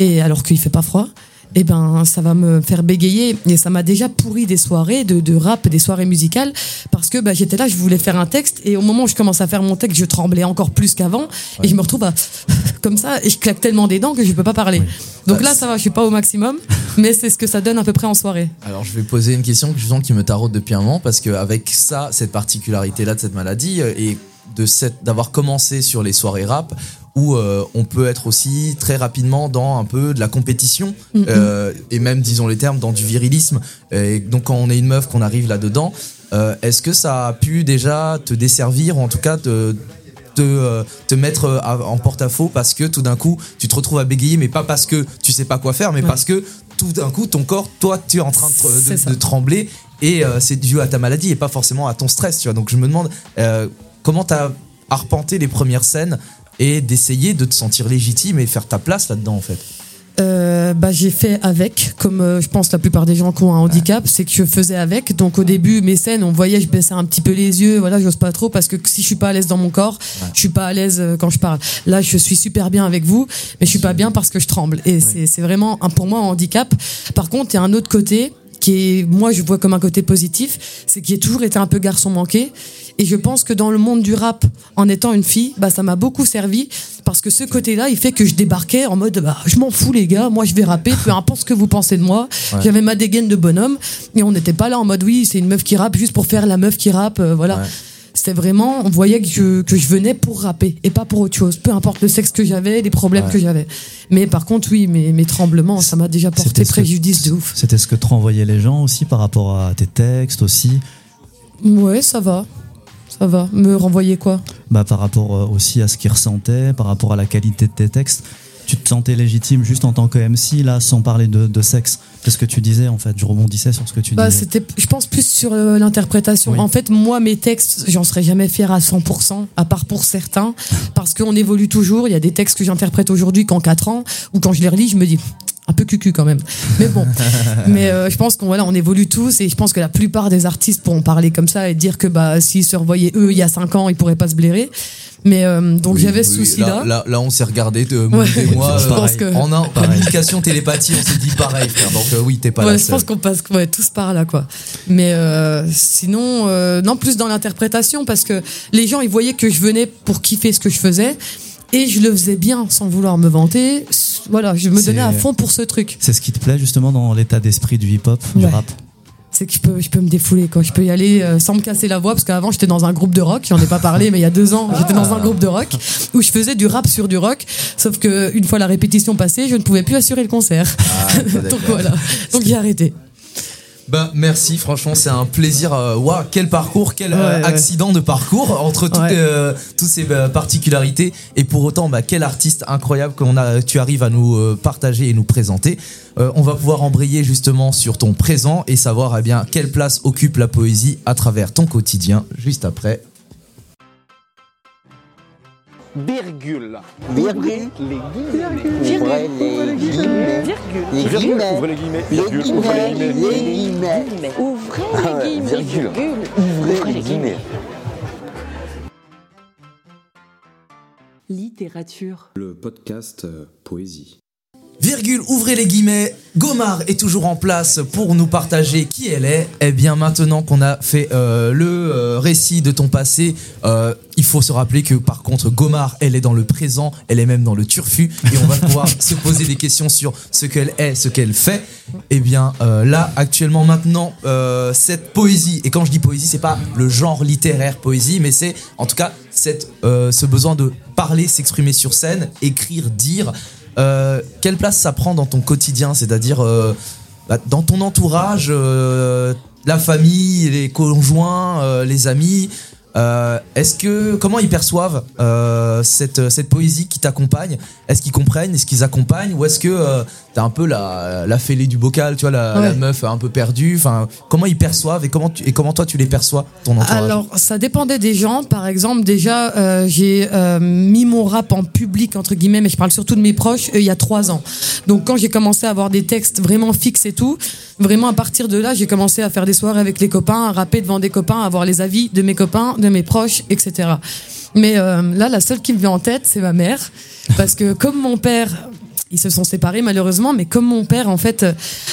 et alors qu'il fait pas froid. Et ben ça va me faire bégayer et ça m'a déjà pourri des soirées de, de rap, des soirées musicales parce que bah, j'étais là, je voulais faire un texte et au moment où je commence à faire mon texte, je tremblais encore plus qu'avant et je me retrouve à, [laughs] comme ça et je claque tellement des dents que je peux pas parler. Donc là ça va, je suis pas au maximum, [laughs] mais c'est ce que ça donne à peu près en soirée. Alors je vais poser une question que je sens qui me taraude depuis un moment parce qu'avec ça, cette particularité là de cette maladie euh, et de cette d'avoir commencé sur les soirées rap où euh, on peut être aussi très rapidement dans un peu de la compétition Mhm. euh, et même disons les termes dans du virilisme et donc quand on est une meuf qu'on arrive là dedans euh, est-ce que ça a pu déjà te desservir ou en tout cas te te, te mettre à- en porte-à-faux parce que tout d'un coup tu te retrouves à bégayer mais pas parce que tu sais pas quoi faire mais Ouais. parce que tout d'un coup ton corps toi tu es en train de, trembler et euh, c'est dû à ta maladie et pas forcément à ton stress tu vois donc je me demande euh, comment t'as arpenté les premières scènes et d'essayer de te sentir légitime et faire ta place là-dedans en fait Euh, bah, j'ai fait avec, comme euh, je pense la plupart des gens qui ont un handicap, c'est que je faisais avec. Donc au début, mes scènes, on voyait, je baissais un petit peu les yeux, voilà, j'ose pas trop parce que si je suis pas à l'aise dans mon corps, je suis pas à l'aise euh, quand je parle. Là, je suis super bien avec vous, mais je suis pas bien parce que je tremble. Et c'est c'est vraiment un, pour moi un handicap. Par contre, il y a un autre côté qui est, moi, je vois comme un côté positif, c'est que j'ai toujours été un peu garçon manqué. Et je pense que dans le monde du rap, en étant une fille, bah, ça m'a beaucoup servi parce que ce côté-là, il fait que je débarquais en mode, bah, je m'en fous les gars, moi je vais rapper, peu importe ce que vous pensez de moi. Ouais. J'avais ma dégaine de bonhomme et on n'était pas là en mode, oui, c'est une meuf qui rappe juste pour faire la meuf qui rappe, euh, voilà. Ouais. C'était vraiment, on voyait que je, que je venais pour rapper et pas pour autre chose, peu importe le sexe que j'avais, les problèmes Ouais. que j'avais. Mais par contre, oui, mes, mes tremblements, ça m'a déjà porté que- préjudice de ouf. C'était ce que te renvoyaient les gens aussi par rapport à tes textes aussi? Ouais, ça va. Ça va. Me renvoyer quoi? Bah, par rapport euh, aussi à ce qu'ils ressentaient, par rapport à la qualité de tes textes. Tu te sentais légitime juste en tant que MC, là, sans parler de, de sexe? C'est ce que tu disais, en fait. Je rebondissais sur ce que tu Bah, disais. c'était, je pense plus sur euh, l'interprétation. Oui. En fait, moi, mes textes, j'en serais jamais fier à 100%, à part pour certains, parce qu'on évolue toujours. Il y a des textes que j'interprète aujourd'hui qu'en 4 ans, ou quand je les relis, je me dis, un peu cucu quand même. Mais bon. [laughs] Mais euh, je pense qu'on voilà, on évolue tous, et je pense que la plupart des artistes pourront parler comme ça et dire que bah, s'ils se revoyaient eux il y a 5 ans, ils pourraient pas se blairer. Mais euh, donc Oui, j'avais ce oui, souci-là. Là, là, là, on s'est regardé, de, Ouais. et moi, [laughs] Je euh, pense que- en un- communication télépathie, on s'est dit pareil, frère. Donc euh, oui, t'es pas Ouais, la je pense qu'on passe ouais, tous par là, quoi. Mais euh, sinon, euh, non, plus dans l'interprétation, parce que les gens, ils voyaient que je venais pour kiffer ce que je faisais. Et je le faisais bien sans vouloir me vanter. Voilà, je me donnais à fond pour ce truc. C'est ce qui te plaît justement dans l'état d'esprit du hip-hop, du Ouais. rap C'est que je peux, je peux me défouler, quoi. Je peux y aller euh, sans me casser la voix, parce qu'avant, j'étais dans un groupe de rock. J'en ai pas parlé, mais il y a deux ans, j'étais dans un groupe de rock où je faisais du rap sur du rock. Sauf que une fois la répétition passée, je ne pouvais plus assurer le concert. Ah, [laughs] Donc voilà. Donc j'ai arrêté. Bah merci, franchement c'est un plaisir. Waouh, quel parcours, quel euh, ouais. accident de parcours [laughs] entre toutes, Ouais. euh, toutes ces euh, particularités et pour autant bah, quel artiste incroyable a, tu arrives à nous euh, partager et nous présenter. On va pouvoir embrayer justement sur ton présent et savoir eh bien quelle place occupe la poésie à travers ton quotidien juste après. Virgule. Virgule. Les guillemets. Virgule. Ouvrez les guillemets. Les Virgule. guillemets. Ouvrez les guillemets. Virgule. Ouvrez les guillemets. Ouvrez les guillemets. virgule. Virgule. Ouvrez les guillemets. Littérature. Le podcast euh, Poésie. Virgule, ouvrez les guillemets. Gomard est toujours en place pour nous partager qui elle est. Eh bien, maintenant qu'on a fait euh, le euh, récit de ton passé, euh, il faut se rappeler que par contre, Gomard, elle est dans le présent, elle est même dans le turfu, et on va pouvoir [laughs] se poser des questions sur ce qu'elle est, ce qu'elle fait. Eh bien, là, actuellement, maintenant, cette poésie, et quand je dis poésie, c'est pas le genre littéraire poésie, mais c'est en tout cas cette, ce besoin de parler, s'exprimer sur scène, écrire, dire. Euh, quelle place ça prend dans ton quotidien C'est-à-dire euh, bah, dans ton entourage, euh, la famille, les conjoints, les amis. Euh, Est-ce que comment ils perçoivent euh, cette cette poésie qui t'accompagne? Est-ce qu'ils comprennent? Est-ce qu'ils accompagnent? Ou est-ce que euh, t'es un peu la la fêlée du bocal, tu vois, la, Ouais. la meuf un peu perdue? Enfin, comment ils perçoivent et comment tu, et comment toi tu les perçois ton entourage? Alors, ça dépendait des gens. Par exemple, déjà, euh, j'ai euh, mis mon rap en public, entre guillemets, mais je parle surtout de mes proches, euh, il y a trois ans. Donc, quand j'ai commencé à avoir des textes vraiment fixes et tout, vraiment à partir de là, j'ai commencé à faire des soirées avec les copains, à rapper devant des copains, à avoir les avis de mes copains, de mes proches, etc. Mais euh, là, la seule qui me vient en tête, c'est ma mère. Parce que comme mon père ils se sont séparés malheureusement, mais comme mon père en fait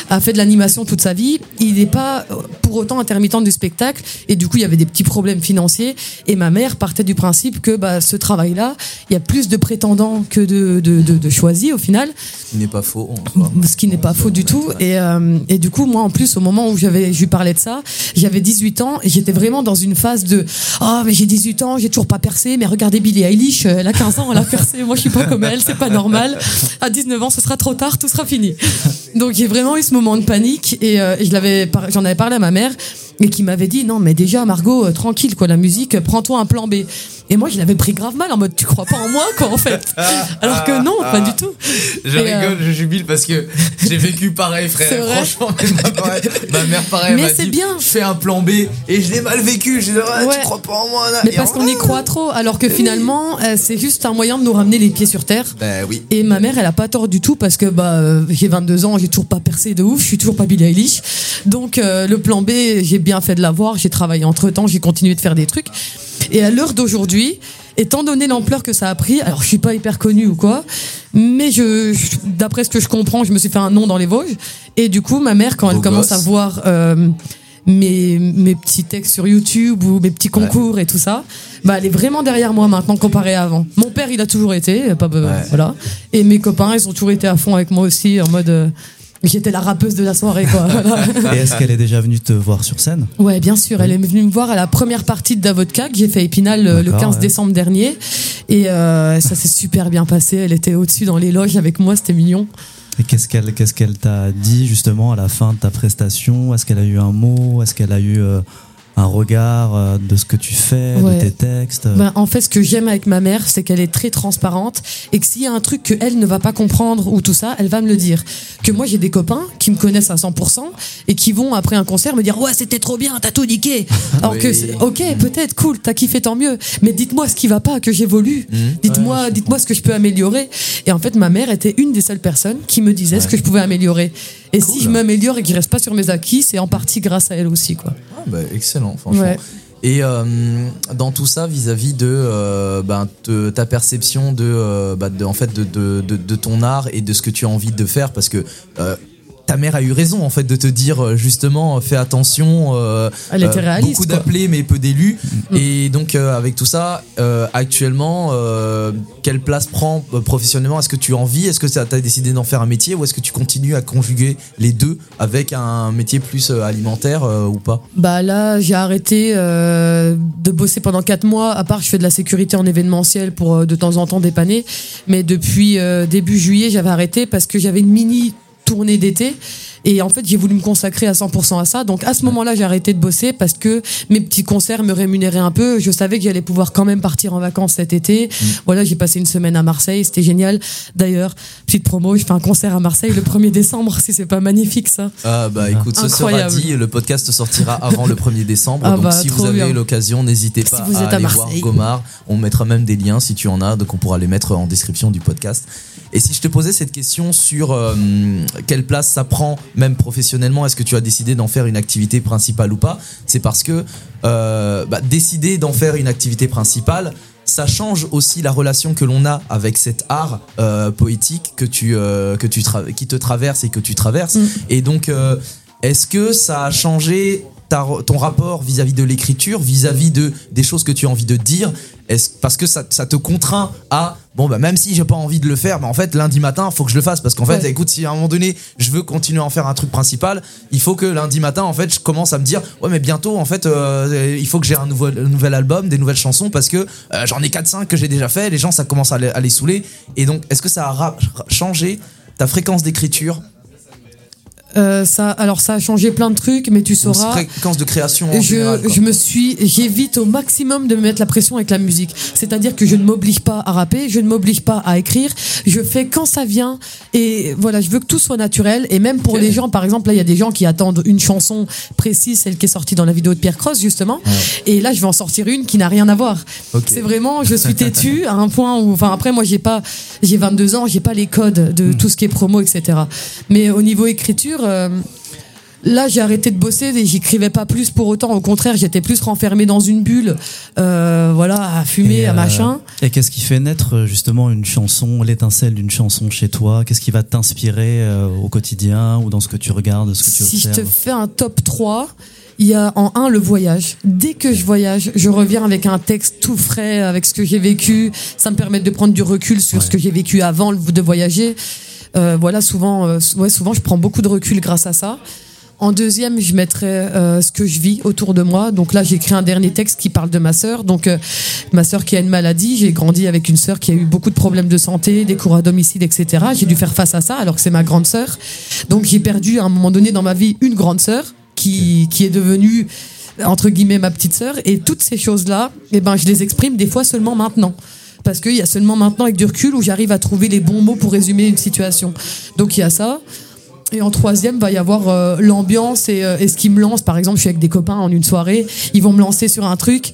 a fait de l'animation toute sa vie, il n'est pas euh, pour autant intermittent du spectacle. Et du coup il y avait des petits problèmes financiers. Et ma mère partait du principe que bah, ce travail-là, il y a plus de prétendants que de, de, de, de choisis au final, Ce qui n'est pas faux. en ce qui n'est pas faux du tout. Et, euh, et du coup moi en plus au moment où j'avais je lui parlais de ça, j'avais 18 ans et j'étais vraiment dans une phase de oh mais j'ai 18 ans, j'ai toujours pas percé, mais regardez Billie Eilish, elle a 15 ans, elle a percé, moi je suis pas comme elle, c'est pas normal. À 19 ce sera trop tard, tout sera fini. Donc j'ai vraiment eu ce moment de panique et, euh, j'en avais parlé à ma mère et qui m'avait dit non mais déjà Margot euh, tranquille quoi la musique prends-toi un plan B. Et moi je l'avais pris grave mal en mode tu crois pas en moi quoi en fait. [laughs] Alors que non, pas du tout. Je Et, euh, rigole, je jubile parce que j'ai vécu pareil, frère. Franchement, ma, mère pareil Mais m'a c'est bien. Je fais un plan B et je l'ai mal vécu. J'ai dit, ouais, Ouais. tu crois pas en moi là. Mais Et parce qu'on y croit trop alors que finalement euh, c'est juste un moyen de nous ramener les pieds sur terre. Ben oui. Et ma mère, elle a pas tort du tout parce que bah euh, j'ai 22 ans, j'ai toujours pas percé de ouf, je suis toujours pas Billie Eilish. Donc euh, le plan B, j'ai bien fait de l'avoir, j'ai travaillé entre temps, j'ai continué de faire des trucs. Et à l'heure d'aujourd'hui, étant donné l'ampleur que ça a pris, alors je suis pas hyper connue ou quoi, mais je, je- d'après ce que je comprends, je me suis fait un nom dans les Vosges. Et du coup, ma mère, quand elle commence gosse. à voir euh, mes, mes petits textes sur YouTube ou mes petits concours et tout ça, bah elle est vraiment derrière moi maintenant comparé à avant. Mon père, il a toujours été, pas voilà. Et mes copains, ils ont toujours été à fond avec moi aussi en mode euh, j'étais la rappeuse de la soirée quoi. Et est-ce qu'elle est déjà venue te voir sur scène Ouais, bien sûr. Elle est venue me voir à la première partie de Davodka que j'ai fait à Épinal le, le D'accord, 15 ouais. décembre dernier. Et euh, ça s'est super bien passé. Elle était au-dessus dans les loges avec moi, c'était mignon. Et qu'est-ce qu'elle qu'est-ce qu'elle t'a dit justement à la fin de ta prestation? Est-ce qu'elle a eu un mot? Est-ce qu'elle a eu euh, un regard euh, de ce que tu fais, Ouais. de tes textes Ben, en fait, ce que j'aime avec ma mère, c'est qu'elle est très transparente et que s'il y a un truc qu'elle ne va pas comprendre ou tout ça, elle va me le dire. Que moi, j'ai des copains qui me connaissent à 100% et qui vont après un concert me dire ouais, c'était trop bien, t'as tout niqué. [laughs] Alors que Oui. ok, peut-être cool, t'as kiffé tant mieux, mais dites-moi ce qui va pas, que j'évolue. Mmh. Dites-moi, dites-moi ce que je peux améliorer. Et en fait, ma mère était une des seules personnes qui me disait ce que je pouvais améliorer. Et si je m'améliore et que je reste pas sur mes acquis, c'est en partie grâce à elle aussi, quoi. Ah, bah, excellent, franchement. Ouais. Et euh, dans tout ça, vis-à-vis de euh, te- ta perception de, euh, bah, de, en fait, de, de, de, de ton art et de ce que tu as envie de faire, parce que ta mère a eu raison en fait de te dire euh, justement fais attention. euh, Elle était euh, réaliste, Beaucoup d'appelés mais peu d'élus. Mm. Et donc euh, avec tout ça, euh, actuellement, euh, quelle place prend euh, professionnellement? Est-ce que tu as envie Est-ce que tu as décidé d'en faire un métier? Ou est-ce que tu continues à conjuguer les deux avec un métier plus euh, alimentaire euh, ou pas? Bah là, j'ai arrêté euh, de bosser pendant quatre mois. À part, je fais de la sécurité en événementiel pour euh, de temps en temps dépanner. Mais depuis euh, début juillet, j'avais arrêté parce que j'avais une mini tournée d'été. Et en fait, j'ai voulu me consacrer à 100% à ça. Donc à ce moment-là, j'ai arrêté de bosser parce que mes petits concerts me rémunéraient un peu. Je savais que j'allais pouvoir quand même partir en vacances cet été. Voilà, j'ai passé une semaine à Marseille. C'était génial. D'ailleurs, petite promo, je fais un concert à Marseille le 1er décembre. [laughs] Si c'est pas magnifique, ça. Ah bah écoute, ce Incroyable. sera dit, le podcast sortira avant le 1er décembre, [laughs] Ah donc bah, si vous avez l'occasion, n'hésitez pas vous à êtes à aller voir Marseille. Gomard. On mettra même des liens si tu en as, donc on pourra les mettre en description du podcast. Et si je te posais cette question sur euh, quelle place ça prend, même professionnellement, est-ce que tu as décidé d'en faire une activité principale ou pas C'est parce que euh, bah, décider d'en faire une activité principale, ça change aussi la relation que l'on a avec cet art euh, poétique que tu, euh, que tu qui te traverse et que tu traverses. Mm. Et donc, euh, est-ce que ça a changé ta- ton rapport vis-à-vis de l'écriture, vis-à-vis de des choses que tu as envie de dire parce que ça, ça te contraint à bon bah même si j'ai pas envie de le faire, bah en fait lundi matin faut que je le fasse. Parce qu'en fait Ouais. écoute si à un moment donné je veux continuer à en faire un truc principal, il faut que lundi matin en fait je commence à me dire ouais mais bientôt en fait euh, il faut que j'ai un nouvel, un nouvel album, des nouvelles chansons parce que euh, j'en ai 4-5 que j'ai déjà fait, les gens ça commence à les, à les saouler. Et donc est-ce que ça a changé ta fréquence d'écriture? Euh, ça, alors ça a changé plein de trucs, mais tu sauras. fréquence de création en Je, général, je me suis, j'évite au maximum de me mettre la pression avec la musique. C'est-à-dire que je ne m'oblige pas à rapper, je ne m'oblige pas à écrire. Je fais quand ça vient. Et voilà, je veux que tout soit naturel. Et même pour les gens, par exemple, là, il y a des gens qui attendent une chanson précise, celle qui est sortie dans la vidéo de Pierre Cross, justement. Et là, je vais en sortir une qui n'a rien à voir. C'est vraiment, je suis têtue [laughs] à un point où, enfin, après, moi, j'ai pas, j'ai 22 ans, j'ai pas les codes de tout ce qui est promo, etc. Mais au niveau écriture, euh, Là, j'ai arrêté de bosser et j'écrivais pas plus pour autant. Au contraire, j'étais plus renfermée dans une bulle, euh, voilà, à fumer, Et, à euh, machin. Et qu'est-ce qui fait naître justement une chanson, l'étincelle d'une chanson chez toi? Qu'est-ce qui va t'inspirer au quotidien ou dans ce que tu regardes, ce que tu Si je te fais un top 3, il y a en un le voyage. Dès que je voyage, je reviens avec un texte tout frais, avec ce que j'ai vécu. Ça me permet de prendre du recul sur ce que j'ai vécu avant de voyager. Euh, voilà, souvent, euh, ouais, souvent, je prends beaucoup de recul grâce à ça. En deuxième, je mettrais euh, ce que je vis autour de moi. Donc là, j'ai écrit un dernier texte qui parle de ma sœur. Donc euh, ma sœur qui a une maladie, j'ai grandi avec une sœur qui a eu beaucoup de problèmes de santé, des cours à domicile, etc. J'ai dû faire face à ça alors que c'est ma grande sœur. Donc j'ai perdu à un moment donné dans ma vie une grande sœur qui, qui est devenue entre guillemets ma petite sœur. Et toutes ces choses-là, eh ben, je les exprime des fois seulement maintenant. Parce qu'il y a seulement maintenant avec du recul où j'arrive à trouver les bons mots pour résumer une situation. Donc il y a ça. Et en troisième, va y avoir euh, l'ambiance et, euh, et ce qui me lance. Par exemple, je suis avec des copains en une soirée, ils vont me lancer sur un truc.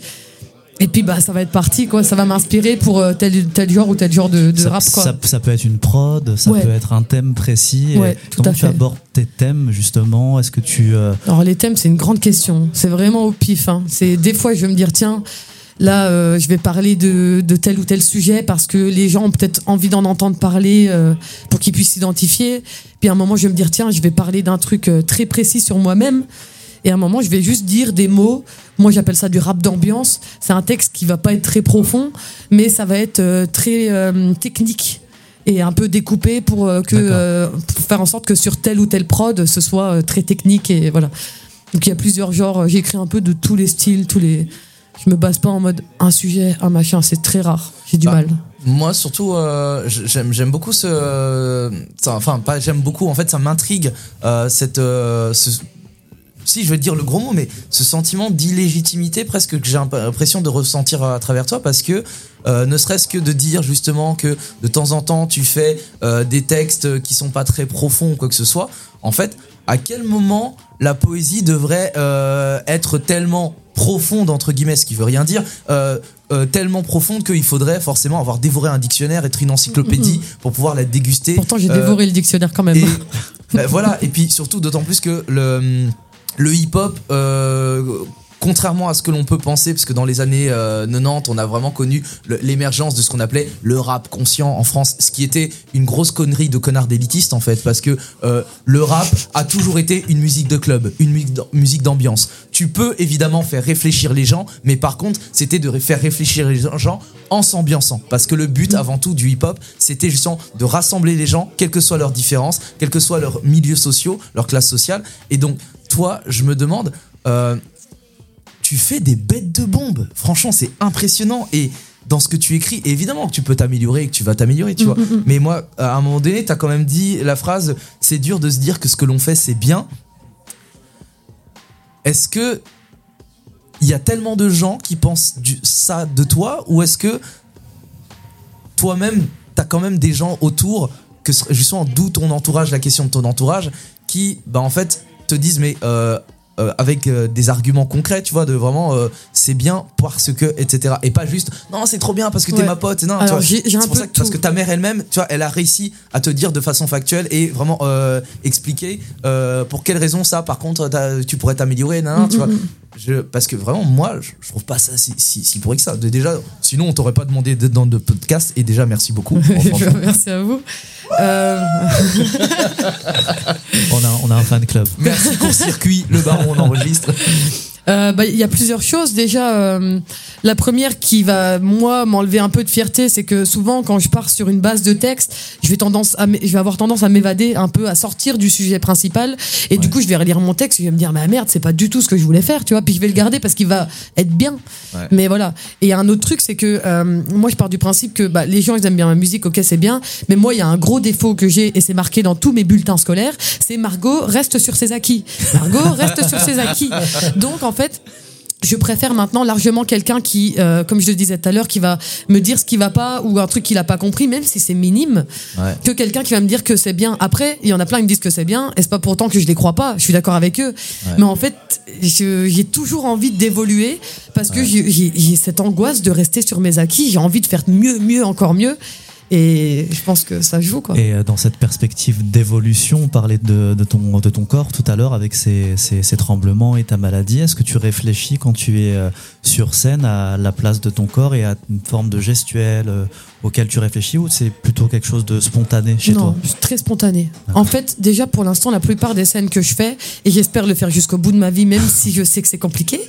Et puis bah ça va être parti quoi, ça va m'inspirer pour euh, tel tel genre ou tel genre de, de ça, rap quoi. ça, ça peut être une prod, ça Ouais. peut être un thème précis. Ouais, tout Comment à tu fait. abordes tes thèmes justement? Est-ce que tu Alors les thèmes, c'est une grande question. C'est vraiment au pif. Hein. C'est des fois, je vais me dire tiens, là, euh, je vais parler de, de tel ou tel sujet parce que les gens ont peut-être envie d'en entendre parler euh, pour qu'ils puissent s'identifier. Puis à un moment, je vais me dire tiens, je vais parler d'un truc euh, très précis sur moi-même. Et à un moment, je vais juste dire des mots. Moi, j'appelle ça du rap d'ambiance. C'est un texte qui va pas être très profond, mais ça va être euh, très euh, technique et un peu découpé pour que euh, pour faire en sorte que sur tel ou tel prod, ce soit très technique et voilà. Donc il y a plusieurs genres. J'ai écrit un peu de tous les styles, tous les. Je me base pas en mode un sujet, un machin. C'est très rare. J'ai du Bah, mal. Moi, surtout, euh, j'aime j'aime beaucoup ce. euh, ça- enfin, pas j'aime beaucoup, en fait, ça m'intrigue, euh, cette. euh, ce- si je veux dire le gros mot, mais ce sentiment d'illégitimité presque que j'ai l'impression de ressentir à travers toi parce que euh, ne serait-ce que de dire justement que de temps en temps tu fais euh, des textes qui sont pas très profonds ou quoi que ce soit, en fait, à quel moment la poésie devrait euh, être tellement profonde entre guillemets, ce qui veut rien dire, euh, euh, tellement profonde qu'il faudrait forcément avoir dévoré un dictionnaire, être une encyclopédie pour pouvoir la déguster. Pourtant, j'ai Euh, dévoré le dictionnaire quand même. et [laughs] bah, voilà, et puis surtout d'autant plus que le, le hip-hop, euh, contrairement à ce que l'on peut penser, parce que dans les années euh, 90, on a vraiment connu l'émergence de ce qu'on appelait le rap conscient en France, ce qui était une grosse connerie de connard d'élitiste en fait, parce que euh, le rap a toujours été une musique de club, une mu- musique d'ambiance. Tu peux évidemment faire réfléchir les gens, mais par contre, c'était de faire réfléchir les gens en s'ambiançant, parce que le but avant tout du hip-hop, c'était justement de rassembler les gens, quelles que soient leurs différences, quels que soient leurs milieux sociaux, leur classe sociale. Et donc, toi, je me demande, euh, tu fais des bêtes de bombes. Franchement, c'est impressionnant. Et dans ce que tu écris, évidemment que tu peux t'améliorer et que tu vas t'améliorer, tu vois. Mais moi, à un moment donné, tu as quand même dit la phrase c'est dur de se dire que ce que l'on fait, c'est bien. Est-ce que il y a tellement de gens qui pensent du- ça de toi ou est-ce que toi-même, tu as quand même des gens autour, que justement, d'où ton entourage, la question de ton entourage, qui, bah, en fait, te disent, mais euh, euh, avec euh, des arguments concrets, tu vois, de vraiment, euh, c'est bien parce que, etc. Et pas juste, non, c'est trop bien parce que t'es Ouais. ma pote. Non, tu Alors, vois, j'ai- j'ai un c'est pour ça que, parce que ta mère elle-même, tu vois, elle a réussi à te dire de façon factuelle et vraiment euh, expliquer euh, pour quelles raisons ça, par contre, tu pourrais t'améliorer, nan, nan, tu vois. Je, parce que vraiment, moi, je, je trouve pas ça si, si, si pourri que ça. De- déjà, sinon, on t'aurait pas demandé d'être dans le podcast. Et déjà, merci beaucoup. [laughs] franchement. Merci à vous. Euh, [laughs] on a on a un fan club merci court circuit, le baron, on enregistre. [laughs] Euh, bah, Il y a plusieurs choses. Déjà, euh, la première qui va, moi, m'enlever un peu de fierté, c'est que souvent, quand je pars sur une base de texte, je vais, tendance à, je vais avoir tendance à m'évader un peu, à sortir du sujet principal. Et du coup, je vais relire mon texte et je vais me dire, mais merde, c'est pas du tout ce que je voulais faire, tu vois. Puis je vais le garder parce qu'il va être bien. Ouais. Mais voilà. Et un autre truc, c'est que euh, moi, je pars du principe que bah, les gens, ils aiment bien ma musique, ok, c'est bien. Mais moi, il y a un gros défaut que j'ai, et c'est marqué dans tous mes bulletins scolaires, c'est Margot reste sur ses acquis. Margot reste sur ses acquis. [laughs] Donc, en fait, je préfère maintenant largement quelqu'un qui, euh, comme je le disais tout à l'heure, qui va me dire ce qui va pas ou un truc qu'il a pas compris, même si c'est minime, Ouais. que quelqu'un qui va me dire que c'est bien. Après, il y en a plein qui me disent que c'est bien, et c'est pas pourtant que je les crois pas? Je suis d'accord avec eux, mais en fait, j'ai toujours envie d'évoluer parce que j'ai cette angoisse de rester sur mes acquis. J'ai envie de faire mieux, mieux, encore mieux, et je pense que ça joue quoi. Et euh, dans cette perspective d'évolution, on parlait de, de, ton, de ton corps tout à l'heure avec ces tremblements et ta maladie. Est-ce que tu réfléchis quand tu es euh, sur scène à la place de ton corps et à une forme de gestuelle euh, auquel tu réfléchis ou c'est plutôt quelque chose de spontané chez non, toi? suis très spontané. En fait, déjà pour l'instant, la plupart des scènes que je fais, et j'espère le faire jusqu'au bout de ma vie, même si je sais que c'est compliqué,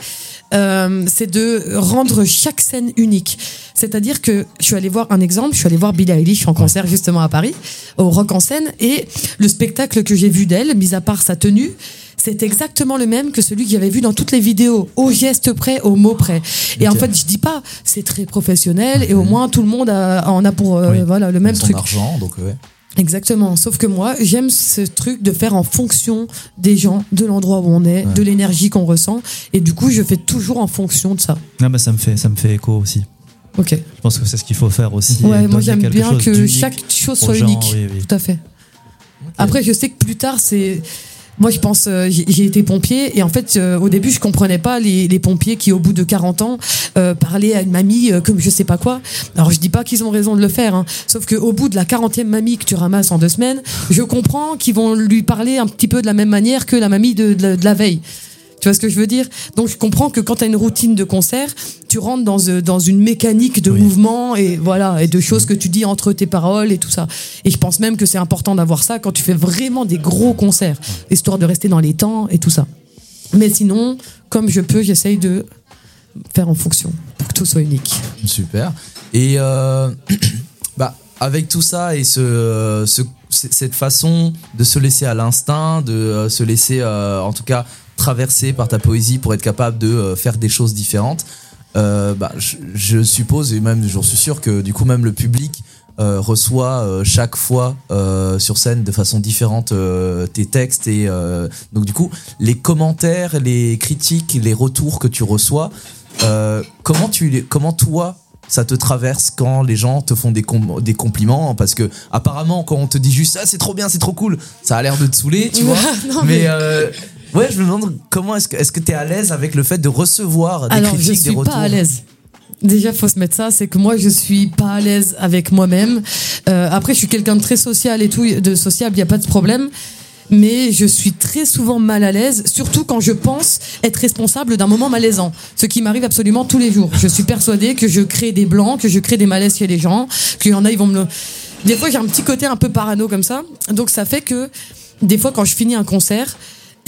euh, c'est de rendre chaque scène unique. C'est-à-dire que je suis allée voir un exemple, je suis allée voir Billie Eilish en concert justement à Paris, au Rock en scène, et le spectacle que j'ai vu d'elle, mis à part sa tenue, c'est exactement le même que celui que j'avais vu dans toutes les vidéos, au geste près, au mot près. Et en fait, je dis pas, c'est très professionnel et au moins tout le monde a- en a pour euh, Oui. voilà le même truc. argent, donc ouais. Exactement. Sauf que moi, j'aime ce truc de faire en fonction des gens, de l'endroit où on est, de l'énergie qu'on ressent. Et du coup, je fais toujours en fonction de ça. Non, mais ça me fait, ça me fait écho aussi. Ok. Je pense que c'est ce qu'il faut faire aussi. Ouais, moi j'aime bien que chaque chose soit gens, unique. oui, oui. Tout à fait. Après, je sais que plus tard, c'est. Moi, je pense, euh, j'ai été pompier et en fait, euh, au début, je comprenais pas les, pompiers qui, au bout de 40 ans, euh, parlaient à une mamie comme je sais pas quoi. Alors, je dis pas qu'ils ont raison de le faire, hein, sauf que au bout de la 40e mamie que tu ramasses en deux semaines, je comprends qu'ils vont lui parler un petit peu de la même manière que la mamie de, de la veille. Tu vois ce que je veux dire? Donc je comprends que quand tu as une routine de concert, tu rentres dans, euh, dans une mécanique de mouvement et voilà et de choses que tu dis entre tes paroles et tout ça. Et je pense même que c'est important d'avoir ça quand tu fais vraiment des gros concerts, histoire de rester dans les temps et tout ça. Mais sinon, comme je peux, j'essaye de faire en fonction pour que tout soit unique. Super. Et euh, [clears throat] bah, avec tout ça et ce, ce- c- cette façon de se laisser à l'instinct, de euh, se laisser, euh, en tout cas, traverser par ta poésie pour être capable de euh, faire des choses différentes, euh, bah, je, je suppose, et même j'en suis sûr que du coup, même le public euh, reçoit euh, chaque fois sur scène de façon différente tes textes et donc du coup les commentaires, les critiques, les retours que tu reçois, comment tu comment toi ça te traverse quand les gens te font des, com- des compliments? Parce que apparemment quand on te dit juste ah c'est trop bien c'est trop cool ça a l'air de te saouler tu vois. [laughs] Non, mais mais- euh, ouais je me demande comment est-ce que est-ce que tu es à l'aise avec le fait de recevoir des Alors, je critiques des suis retours pas à l'aise. Déjà, faut se mettre ça, c'est que moi, je suis pas à l'aise avec moi-même. Euh, après, je suis quelqu'un de très social et tout, de sociable, il y a pas de problème. Mais je suis très souvent mal à l'aise, surtout quand je pense être responsable d'un moment malaisant. Ce qui m'arrive absolument tous les jours. Je suis persuadée que je crée des blancs, que je crée des malaises chez les gens, qu'il y en a, ils vont me. Des fois, j'ai un petit côté un peu parano comme ça. Donc, ça fait que, des fois, quand je finis un concert,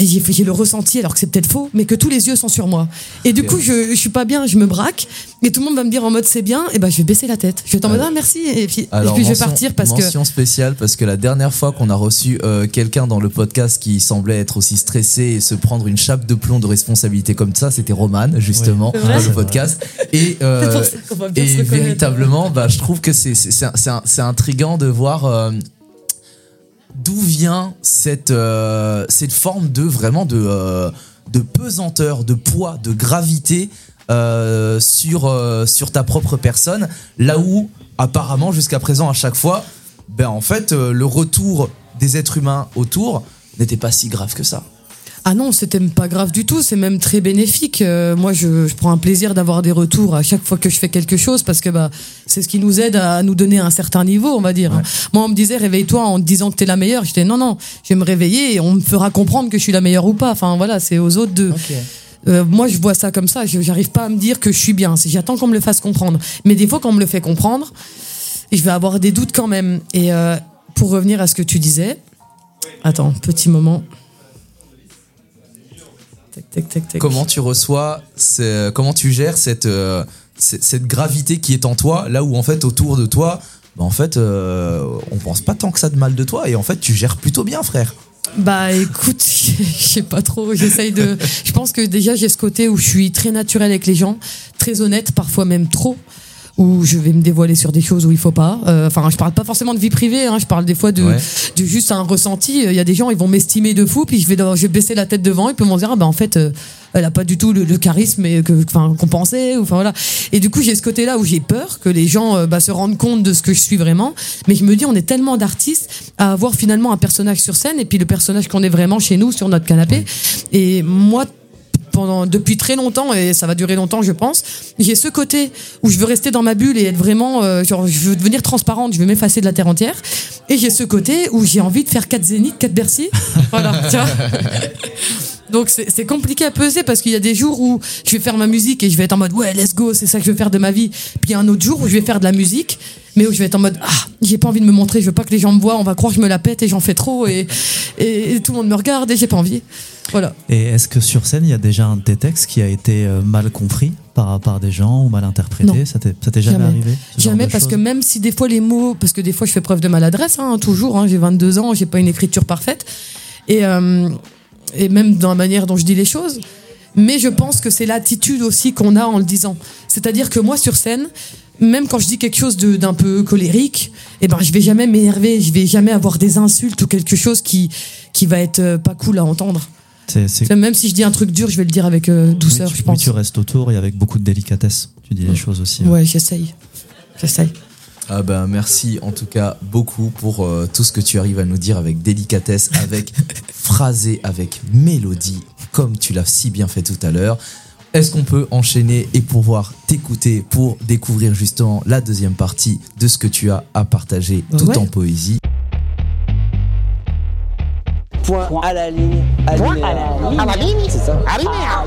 et j'ai le ressenti, alors que c'est peut-être faux, mais que tous les yeux sont sur moi. Et du coup, je, je suis pas bien, je me braque, et tout le monde va me dire en mode c'est bien, et ben je vais baisser la tête. Je vais t'en mode ah merci, et puis, et je vais mention- partir parce que. mention spéciale parce que la dernière fois qu'on a reçu euh, quelqu'un dans le podcast qui semblait être aussi stressé et se prendre une chape de plomb de responsabilité comme ça, c'était Roman justement dans le podcast. Et, euh, [laughs] C'est pour ça qu'on va bien se et véritablement, bah, je trouve que c'est c'est intriguant de voir. euh, D'où vient cette, euh, cette forme de vraiment de, euh, de pesanteur, de poids, de gravité euh, sur, ta propre personne, là où apparemment jusqu'à présent à chaque fois, ben en fait le retour des êtres humains autour n'était pas si grave que ça. Ah non, c'était pas grave du tout, c'est même très bénéfique. Euh, moi, je, je prends un plaisir d'avoir des retours à chaque fois que je fais quelque chose parce que bah, c'est ce qui nous aide à nous donner un certain niveau, on va dire. Moi, on me disait réveille-toi en te disant que t'es la meilleure. J'étais non, non, je vais me réveiller et on me fera comprendre que je suis la meilleure ou pas. Enfin voilà, c'est aux autres de. Euh, moi, je vois ça comme ça. Je J'arrive pas à me dire que je suis bien. J'attends qu'on me le fasse comprendre. Mais des fois, quand on me le fait comprendre, je vais avoir des doutes quand même. Et euh, pour revenir à ce que tu disais, attends, petit moment. Tac, tac, tac, tac. Comment tu reçois, ce- comment tu gères cette, euh, cette, cette gravité qui est en toi, là où en fait autour de toi, bah, en fait, euh, on pense pas tant que ça de mal de toi et en fait tu gères plutôt bien, frère. Bah écoute, [laughs] je sais pas trop, j'essaye de... Je pense que déjà j'ai ce côté où je suis très naturel avec les gens, très honnête, parfois même trop, où je vais me dévoiler sur des choses où il faut pas. Euh, Enfin, je parle pas forcément de vie privée, hein, je parle des fois de, Ouais. de juste un ressenti. Il y a des gens, ils vont m'estimer de fou, puis je vais, je vais baisser la tête devant, ils vont me dire, ah bah en fait... euh, elle a pas du tout le, le charisme et que enfin qu'on pensait enfin voilà et du coup j'ai ce côté là où j'ai peur que les gens euh, bah, se rendent compte de ce que je suis vraiment mais je me dis on est tellement d'artistes à avoir finalement un personnage sur scène et puis le personnage qu'on est vraiment chez nous sur notre canapé et moi pendant depuis très longtemps et ça va durer longtemps je pense. J'ai ce côté où je veux rester dans ma bulle et être vraiment euh, genre je veux devenir transparente je veux m'effacer de la terre entière. Et j'ai ce côté où j'ai envie de faire 4 zéniths 4 Bercy. [laughs] Voilà tu vois. Donc c'est compliqué à peser parce qu'il y a des jours où je vais faire ma musique et je vais être en mode ouais let's go c'est ça que je veux faire de ma vie. Puis il y a un autre jour où je vais faire de la musique mais où je vais être en mode ah j'ai pas envie de me montrer je veux pas que les gens me voient on va croire que je me la pète et j'en fais trop et, et, et tout le monde me regarde et j'ai pas envie voilà Et est-ce que sur scène, il y a déjà un de tes textes qui a été euh, mal compris par, par des gens ou mal interprété? Non. Ça t'est jamais, Jamais. arrivé Jamais parce que même si des fois les mots, parce que des fois je fais preuve de maladresse, hein, toujours, hein, j'ai 22 ans, j'ai pas une écriture parfaite, et, euh, et même dans la manière dont je dis les choses, mais je pense que c'est l'attitude aussi qu'on a en le disant. C'est-à-dire que moi sur scène, même quand je dis quelque chose d'un peu colérique, eh ben je vais jamais m'énerver, je vais jamais avoir des insultes ou quelque chose qui qui va être euh, pas cool à entendre. Même si je dis un truc dur, je vais le dire avec euh, douceur, oui, tu, je pense. oui, tu restes autour et avec beaucoup de délicatesse. Tu dis les choses aussi. Ouais, j'essaye, j'essaye. Ah ben merci en tout cas beaucoup pour euh, tout ce que tu arrives à nous dire avec délicatesse, [laughs] avec phrasé, avec mélodie, comme tu l'as si bien fait tout à l'heure. Est-ce qu'on peut enchaîner et pouvoir t'écouter pour découvrir justement la deuxième partie de ce que tu as à partager tout Ouais. en poésie? Point à la ligne. Point à la ligne. À la ligne C'est ça. Alinéa.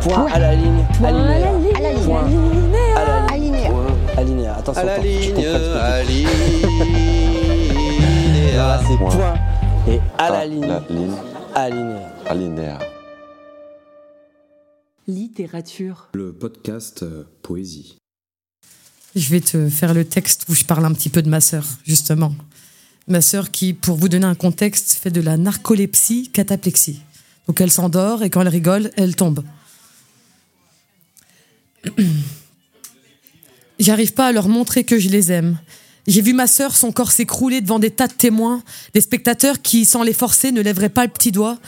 Point à la ligne. Alinéa. À la ligne. Point à la ligne. Alinéa. Point alinéa. Attention. À la attends, je ligne, comprends ce que à tu dis. Voilà, c'est point et à la ligne. ligne. Alinéa. Alinéa. Littérature. Le podcast euh, Poésie. Je vais te faire le texte où je parle un petit peu de ma sœur, justement. Ma sœur qui, pour vous donner un contexte, fait de la narcolepsie cataplexie. Donc elle s'endort et quand elle rigole, elle tombe. [clears throat] J'arrive pas à leur montrer que je les aime. J'ai vu ma sœur, son corps s'écrouler devant des tas de témoins, des spectateurs qui, sans les forcer, ne lèveraient pas le petit doigt.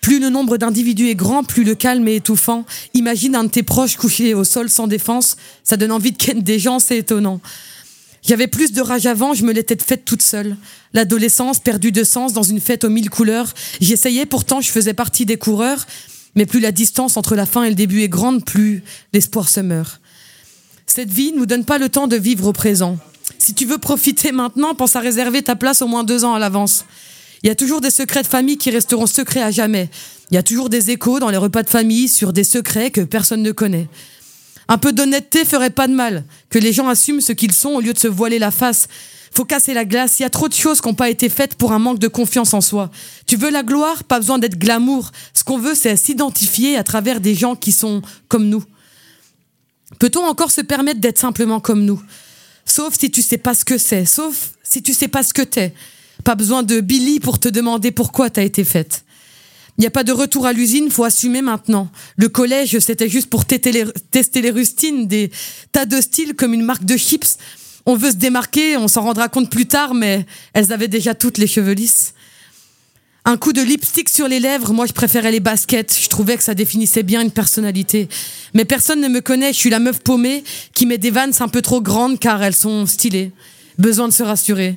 Plus le nombre d'individus est grand, plus le calme est étouffant. Imagine un de tes proches couché au sol sans défense, ça donne envie de ken des gens, c'est étonnant. J'avais plus de rage avant, je me l'étais faite toute seule. L'adolescence perdue de sens dans une fête aux mille couleurs. J'essayais pourtant, je faisais partie des coureurs. Mais plus la distance entre la fin et le début est grande, plus l'espoir se meurt. Cette vie ne nous donne pas le temps de vivre au présent. Si tu veux profiter maintenant, pense à réserver ta place au moins deux ans à l'avance. Il y a toujours des secrets de famille qui resteront secrets à jamais. Il y a toujours des échos dans les repas de famille sur des secrets que personne ne connaît. Un peu d'honnêteté ferait pas de mal. Que les gens assument ce qu'ils sont au lieu de se voiler la face. Faut casser la glace. Il y a trop de choses qui n'ont pas été faites pour un manque de confiance en soi. Tu veux la gloire? Pas besoin d'être glamour. Ce qu'on veut, c'est s'identifier à travers des gens qui sont comme nous. Peut-on encore se permettre d'être simplement comme nous? Sauf si tu sais pas ce que c'est. Sauf si tu sais pas ce que t'es. Pas besoin de Billy pour te demander pourquoi t'as été faite. Il n'y a pas de retour à l'usine, faut assumer maintenant. Le collège, c'était juste pour tester les, tester les rustines, des tas de styles comme une marque de chips. On veut se démarquer, on s'en rendra compte plus tard, mais elles avaient déjà toutes les cheveux lisses. Un coup de lipstick sur les lèvres, moi je préférais les baskets, je trouvais que ça définissait bien une personnalité. Mais personne ne me connaît, je suis la meuf paumée qui met des vannes un peu trop grandes car elles sont stylées. Besoin de se rassurer.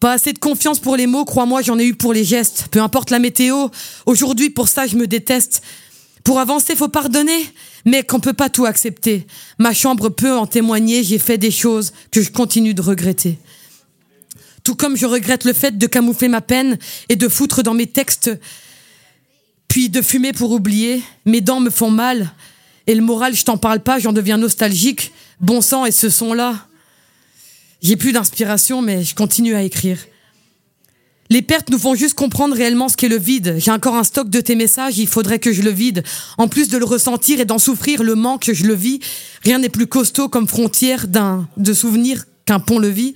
Pas assez de confiance pour les mots, crois-moi, j'en ai eu pour les gestes. Peu importe la météo, aujourd'hui pour ça je me déteste. Pour avancer, faut pardonner, mais qu'on peut pas tout accepter. Ma chambre peut en témoigner, j'ai fait des choses que je continue de regretter. Tout comme je regrette le fait de camoufler ma peine et de foutre dans mes textes, puis de fumer pour oublier. Mes dents me font mal, et le moral, je t'en parle pas, j'en deviens nostalgique. Bon sang, et ce son-là. J'ai plus d'inspiration, mais je continue à écrire. Les pertes nous font juste comprendre réellement ce qu'est le vide. J'ai encore un stock de tes messages, il faudrait que je le vide. En plus de le ressentir et d'en souffrir le manque, je le vis. Rien n'est plus costaud comme frontière d'un de souvenir qu'un pont-levis.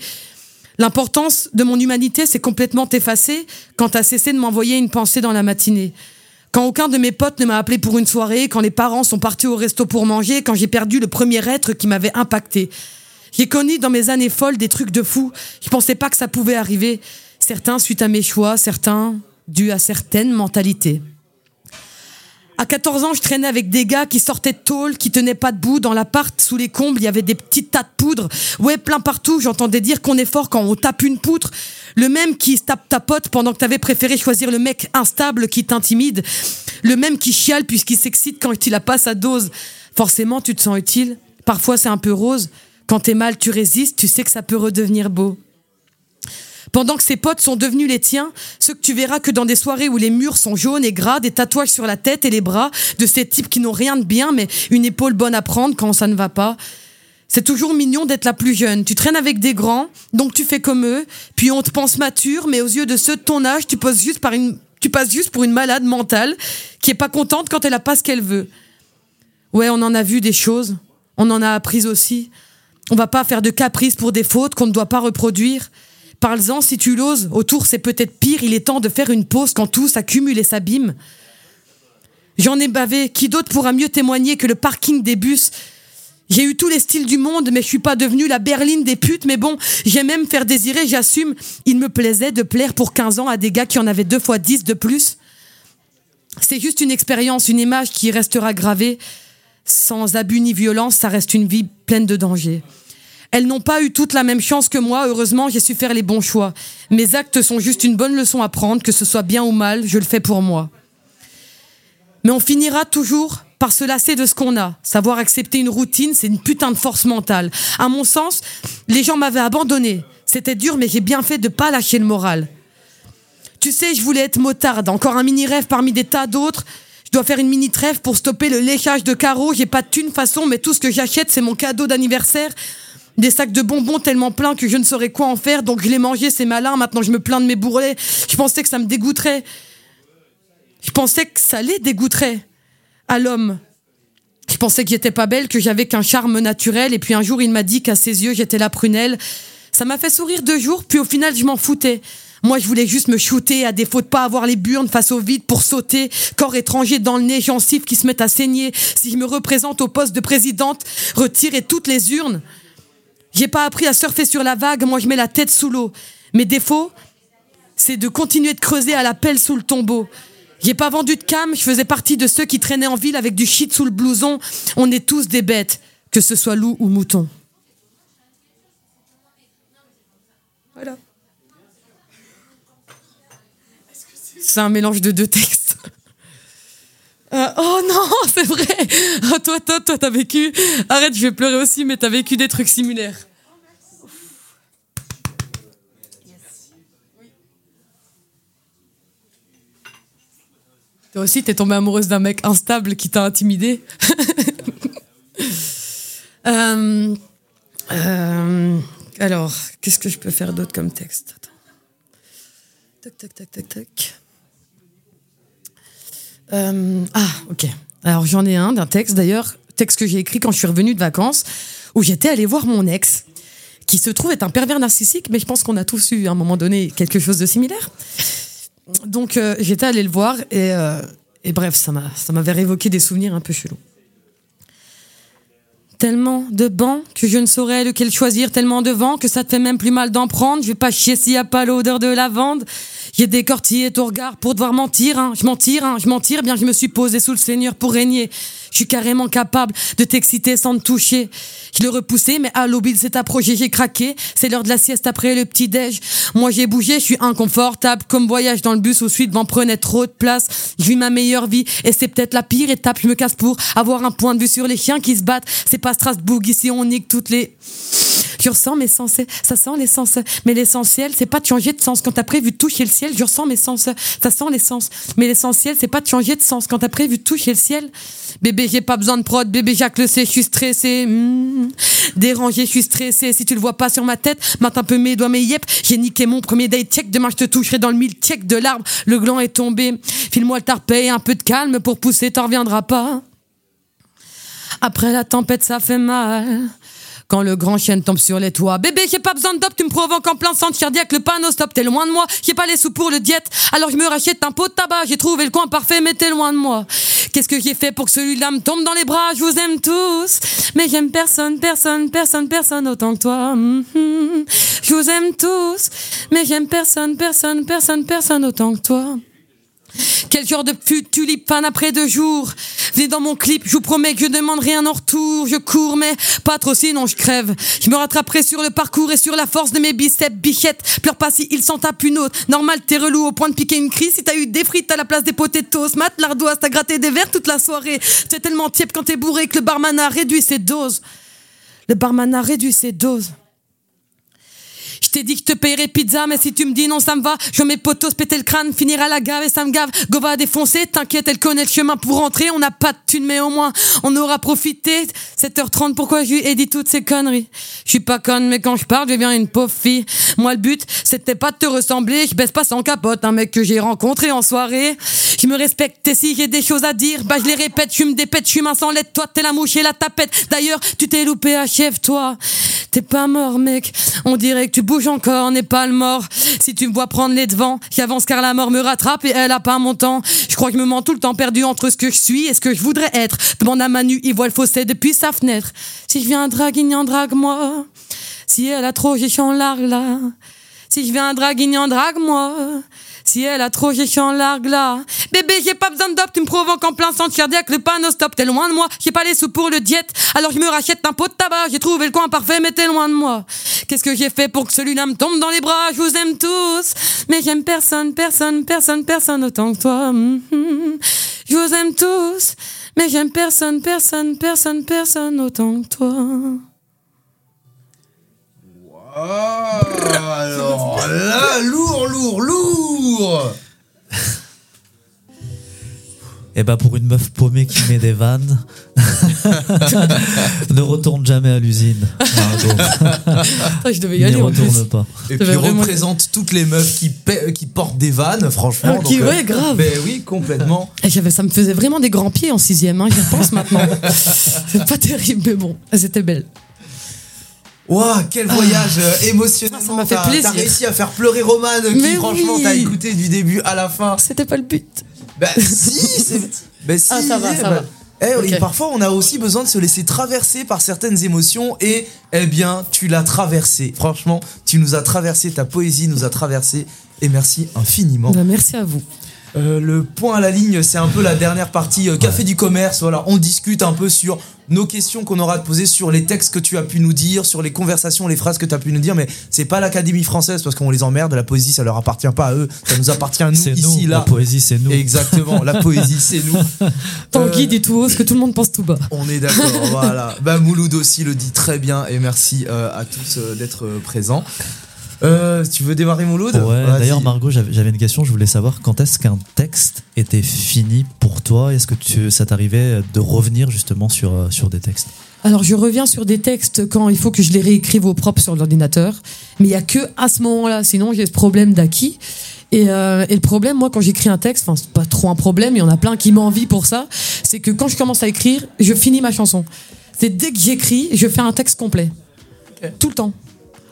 L'importance de mon humanité s'est complètement effacée quand t'as cessé de m'envoyer une pensée dans la matinée. Quand aucun de mes potes ne m'a appelé pour une soirée, quand les parents sont partis au resto pour manger, quand j'ai perdu le premier être qui m'avait impacté. J'ai connu dans mes années folles des trucs de fou. Je pensais pas que ça pouvait arriver. Certains suite à mes choix, certains dus à certaines mentalités. À 14 ans, je traînais avec des gars qui sortaient de tôle, qui tenaient pas debout. Dans l'appart, sous les combles, il y avait des petits tas de poudre. Ouais, plein partout. J'entendais dire qu'on est fort quand on tape une poutre. Le même qui tape ta pote pendant que t'avais préféré choisir le mec instable qui t'intimide. Le même qui chiale puisqu'il s'excite quand il a pas sa dose. Forcément, tu te sens utile. Parfois, c'est un peu rose. Quand t'es mal, tu résistes. Tu sais que ça peut redevenir beau. Pendant que ses potes sont devenus les tiens, ceux que tu verras que dans des soirées où les murs sont jaunes et gras, des tatouages sur la tête et les bras, de ces types qui n'ont rien de bien, mais une épaule bonne à prendre quand ça ne va pas. C'est toujours mignon d'être la plus jeune. Tu traînes avec des grands, donc tu fais comme eux, puis on te pense mature, mais aux yeux de ceux de ton âge, tu juste tu passes juste pour une malade mentale qui est pas contente quand elle a pas ce qu'elle veut. Ouais, on en a vu des choses. On en a appris aussi. On va pas faire de caprices pour des fautes qu'on ne doit pas reproduire. Parle-en si tu l'oses. Autour, c'est peut-être pire. Il est temps de faire une pause quand tout s'accumule et s'abîme. J'en ai bavé. Qui d'autre pourra mieux témoigner que le parking des bus? J'ai eu tous les styles du monde, mais je suis pas devenue la berline des putes. Mais bon, j'aime même faire désirer, j'assume. Il me plaisait de plaire pour 15 ans à des gars qui en avaient deux fois 10 de plus. C'est juste une expérience, une image qui restera gravée. Sans abus ni violence, ça reste une vie pleine de dangers. Elles n'ont pas eu toute la même chance que moi. Heureusement, j'ai su faire les bons choix. Mes actes sont juste une bonne leçon à prendre, que ce soit bien ou mal, je le fais pour moi. Mais on finira toujours par se lasser de ce qu'on a. Savoir accepter une routine, c'est une putain de force mentale. À mon sens, les gens m'avaient abandonné. C'était dur, mais j'ai bien fait de pas lâcher le moral. Tu sais, je voulais être motarde. Encore un mini rêve parmi des tas d'autres. Je dois faire une mini trêve pour stopper le léchage de carreaux. J'ai pas de thune façon, mais tout ce que j'achète, c'est mon cadeau d'anniversaire. Des sacs de bonbons tellement pleins que je ne saurais quoi en faire, donc je les mangeais, c'est malin. Maintenant, je me plains de mes bourrelets. Je pensais que ça me dégoûterait. Je pensais que ça les dégoûterait à l'homme. Je pensais que j'étais pas belle, que j'avais qu'un charme naturel, et puis un jour il m'a dit qu'à ses yeux j'étais la prunelle. Ça m'a fait sourire deux jours, puis au final je m'en foutais. Moi je voulais juste me shooter, à défaut de pas avoir les burnes face au vide pour sauter, corps étranger dans le nez, gencives qui se mettent à saigner. Si je me représente au poste de présidente, retirer toutes les urnes. J'ai pas appris à surfer sur la vague, moi je mets la tête sous l'eau. Mes défauts, c'est de continuer de creuser à la pelle sous le tombeau. J'ai pas vendu de cam, je faisais partie de ceux qui traînaient en ville avec du shit sous le blouson. On est tous des bêtes, que ce soit loup ou mouton. Voilà. C'est un mélange de deux textes. Euh, oh non, [laughs] c'est vrai. Oh, toi, toi, toi, t'as vécu. Arrête, je vais pleurer aussi, mais t'as vécu des trucs similaires. Toi aussi, t'es tombée amoureuse d'un mec instable qui t'a intimidé. [laughs] Euh, euh, alors, qu'est-ce que je peux faire d'autre comme texte? Tac, tac, tac, tac, tac. Euh, ah, ok. Alors j'en ai un d'un texte d'ailleurs, texte que j'ai écrit quand je suis revenue de vacances, où j'étais allée voir mon ex, qui se trouve être un pervers narcissique, mais je pense qu'on a tous eu à un moment donné quelque chose de similaire. Donc euh, j'étais allée le voir et, euh, bref, ça m'a ça m'avait révoqué des souvenirs un peu chelous. Tellement de bancs que je ne saurais lequel choisir, tellement de vent que ça te fait même plus mal d'en prendre. Je vais pas chier s'il y a pas l'odeur de lavande. J'ai décortillé ton regard pour devoir mentir, hein. Je mentir, hein. Je mentir, eh bien je me suis posé sous le Seigneur pour régner. Je suis carrément capable de t'exciter sans te toucher. Je l'ai repoussé, mais à l'aube, il s'est approché, j'ai craqué. C'est l'heure de la sieste après le petit déj. Moi, j'ai bougé, je suis inconfortable. Comme voyage dans le bus où suite m'en prenait trop de place. Je vis ma meilleure vie et c'est peut-être la pire étape. Je me casse pour avoir un point de vue sur les chiens qui se battent. C'est pas Strasbourg, ici on nique toutes les Je ressens mes sens, ça sent l'essence. Mais l'essentiel, c'est pas de changer de sens. Quand t'as prévu toucher le ciel, je ressens mes sens, ça sent l'essence. Mais l'essentiel, c'est pas de changer de sens. Quand t'as prévu toucher le ciel, bébé, j'ai pas besoin de prod. Bébé, Jacques le sait, je suis stressé. Hmm. Dérangé, je suis stressé. Si tu le vois pas sur ma tête, mate un peu mes doigts, mes yep. J'ai niqué mon premier date check. Demain, je te toucherai dans le mille check de l'arbre. Le gland est tombé. File-moi le tarpé, un peu de calme pour pousser, t'en reviendras pas. Après la tempête, ça fait mal. Quand le grand chien tombe sur les toits. Bébé, j'ai pas besoin de dope, tu me provoques en plein centre cardiaque, le panneau stop, t'es loin de moi. J'ai pas les sous pour le diète, alors je me rachète un pot de tabac. J'ai trouvé le coin parfait, mais t'es loin de moi. Qu'est-ce que j'ai fait pour que celui-là me tombe dans les bras? Je vous aime tous, mais j'aime personne, personne, personne, personne autant que toi. Mhm. Je vous aime tous, mais j'aime personne, personne, personne, personne autant que toi. Quel genre de tulipe fan après deux jours Venez dans mon clip, je vous promets que je demande rien en retour. Je cours, mais pas trop sinon je crève. Je me rattraperai sur le parcours et sur la force de mes biceps, bichette. Pleure pas si il s'en tape une autre. Normal, t'es relou au point de piquer une crise. Si t'as eu des frites à la place des potatoes, mat l'ardoise, t'as gratté des verres toute la soirée. T'es tellement tiède quand t'es bourré que le barman a réduit ses doses. Le barman a réduit ses doses. T'ai dit que je te payerais pizza, mais si tu me dis non, ça me va. Je mets potos péter le crâne, finir à la gave et ça me gave. Go va défoncer, t'inquiète, elle connaît le chemin pour rentrer. On n'a pas de thune, mais au moins, on aura profité. 7h30, pourquoi je lui ai dit toutes ces conneries? Je suis pas conne, mais quand je parle, je deviens une pauvre fille. Moi, le but, c'était pas de te ressembler. Je baisse pas sans capote, un mec que j'ai rencontré en soirée. Je me respecte, et si j'ai des choses à dire, bah je les répète, je me dépète, je suis main sans lettre. Toi, t'es la mouche et la tapette. D'ailleurs, tu t'es loupé, achève-toi. T'es pas mort, mec. On dirait que tu bouges encore, n'est pas le mort. Si tu me vois prendre les devants, j'avance car la mort me rattrape et elle a pas mon temps. Je crois que je me mens tout le temps perdu entre ce que je suis et ce que je voudrais être. Demande à Manu, il voit le fossé depuis sa fenêtre. Si je viens draguignan, drague-moi. Si elle a trop, j'ai en largue là. Si je viens draguignan, drague-moi. Si elle a trop, en largue là. Bébé, j'ai pas besoin de dope, tu me provoques en plein centre cardiaque, le panneau stop, t'es loin de moi. J'ai pas les sous pour le diète, alors je me rachète un pot de tabac. J'ai trouvé le coin parfait, mais t'es loin de moi. Qu'est-ce que j'ai fait pour que celui-là me tombe dans les bras? Je vous aime tous, mais j'aime personne, personne, personne, personne autant que toi. Mhm. Je vous aime tous, mais j'aime personne, personne, personne, personne autant que toi. Oh, alors là, lourd, lourd, lourd [laughs] Et bah pour une meuf paumée qui met des vannes, [laughs] ne retourne jamais à l'usine. Margot. je devais y aller en plus. retourne pas. Et puis vraiment- représente toutes les meufs qui, paient- qui portent des vannes, franchement. Ah, qui- donc, euh, ouais, grave. Ben oui, complètement. Et j'avais, ça me faisait vraiment des grands pieds en sixième, hein, j'y repense maintenant. [laughs] C'est pas terrible, mais bon, c'était belle. Waouh, quel voyage euh, [laughs] émotionnel. Ça m'a fait plaisir. T'as réussi à faire pleurer Romane, qui franchement t'a écouté du début à la fin. C'était pas le but. Bah si, c'est. Bah si, Ah, ça va, eh, ça bah, va. eh, et parfois, on a aussi besoin de se laisser traverser par certaines émotions et, eh bien, tu l'as traversé. Franchement, tu nous as traversé, ta poésie nous a traversé et merci infiniment. Bah, merci à vous. Euh, le point à la ligne, c'est un peu la dernière partie euh, café du commerce. Voilà, on discute un peu sur nos questions qu'on aura à te poser, sur les textes que tu as pu nous dire, sur les conversations, les phrases que tu as pu nous dire. Mais c'est pas l'Académie française parce qu'on les emmerde. La poésie, ça leur appartient pas à eux. Ça nous appartient à nous C'est ici nous, là. la poésie c'est nous. Exactement, la poésie, c'est nous. [laughs] Tanguy Euh, dit tout haut ce que tout le monde pense tout bas. On est d'accord, voilà. Bah Mouloud aussi le dit très bien et merci euh, à tous euh, d'être présents. Euh, tu veux démarrer Mouloud Ouais, Vas-y. d'ailleurs Margot, j'avais une question, je voulais savoir quand est-ce qu'un texte était fini pour toi Est-ce que tu, ça t'arrivait de revenir justement sur, euh, sur des textes? Alors je reviens sur des textes quand il faut que je les réécrive au propre sur l'ordinateur, mais il y a que à ce moment-là, sinon j'ai ce problème d'acquis. Et, euh, et le problème, moi, quand j'écris un texte, enfin c'est pas trop un problème, il y en a plein qui m'envient pour ça, c'est que quand je commence à écrire, je finis ma chanson. C'est dès que j'écris, je fais un texte complet, tout le temps.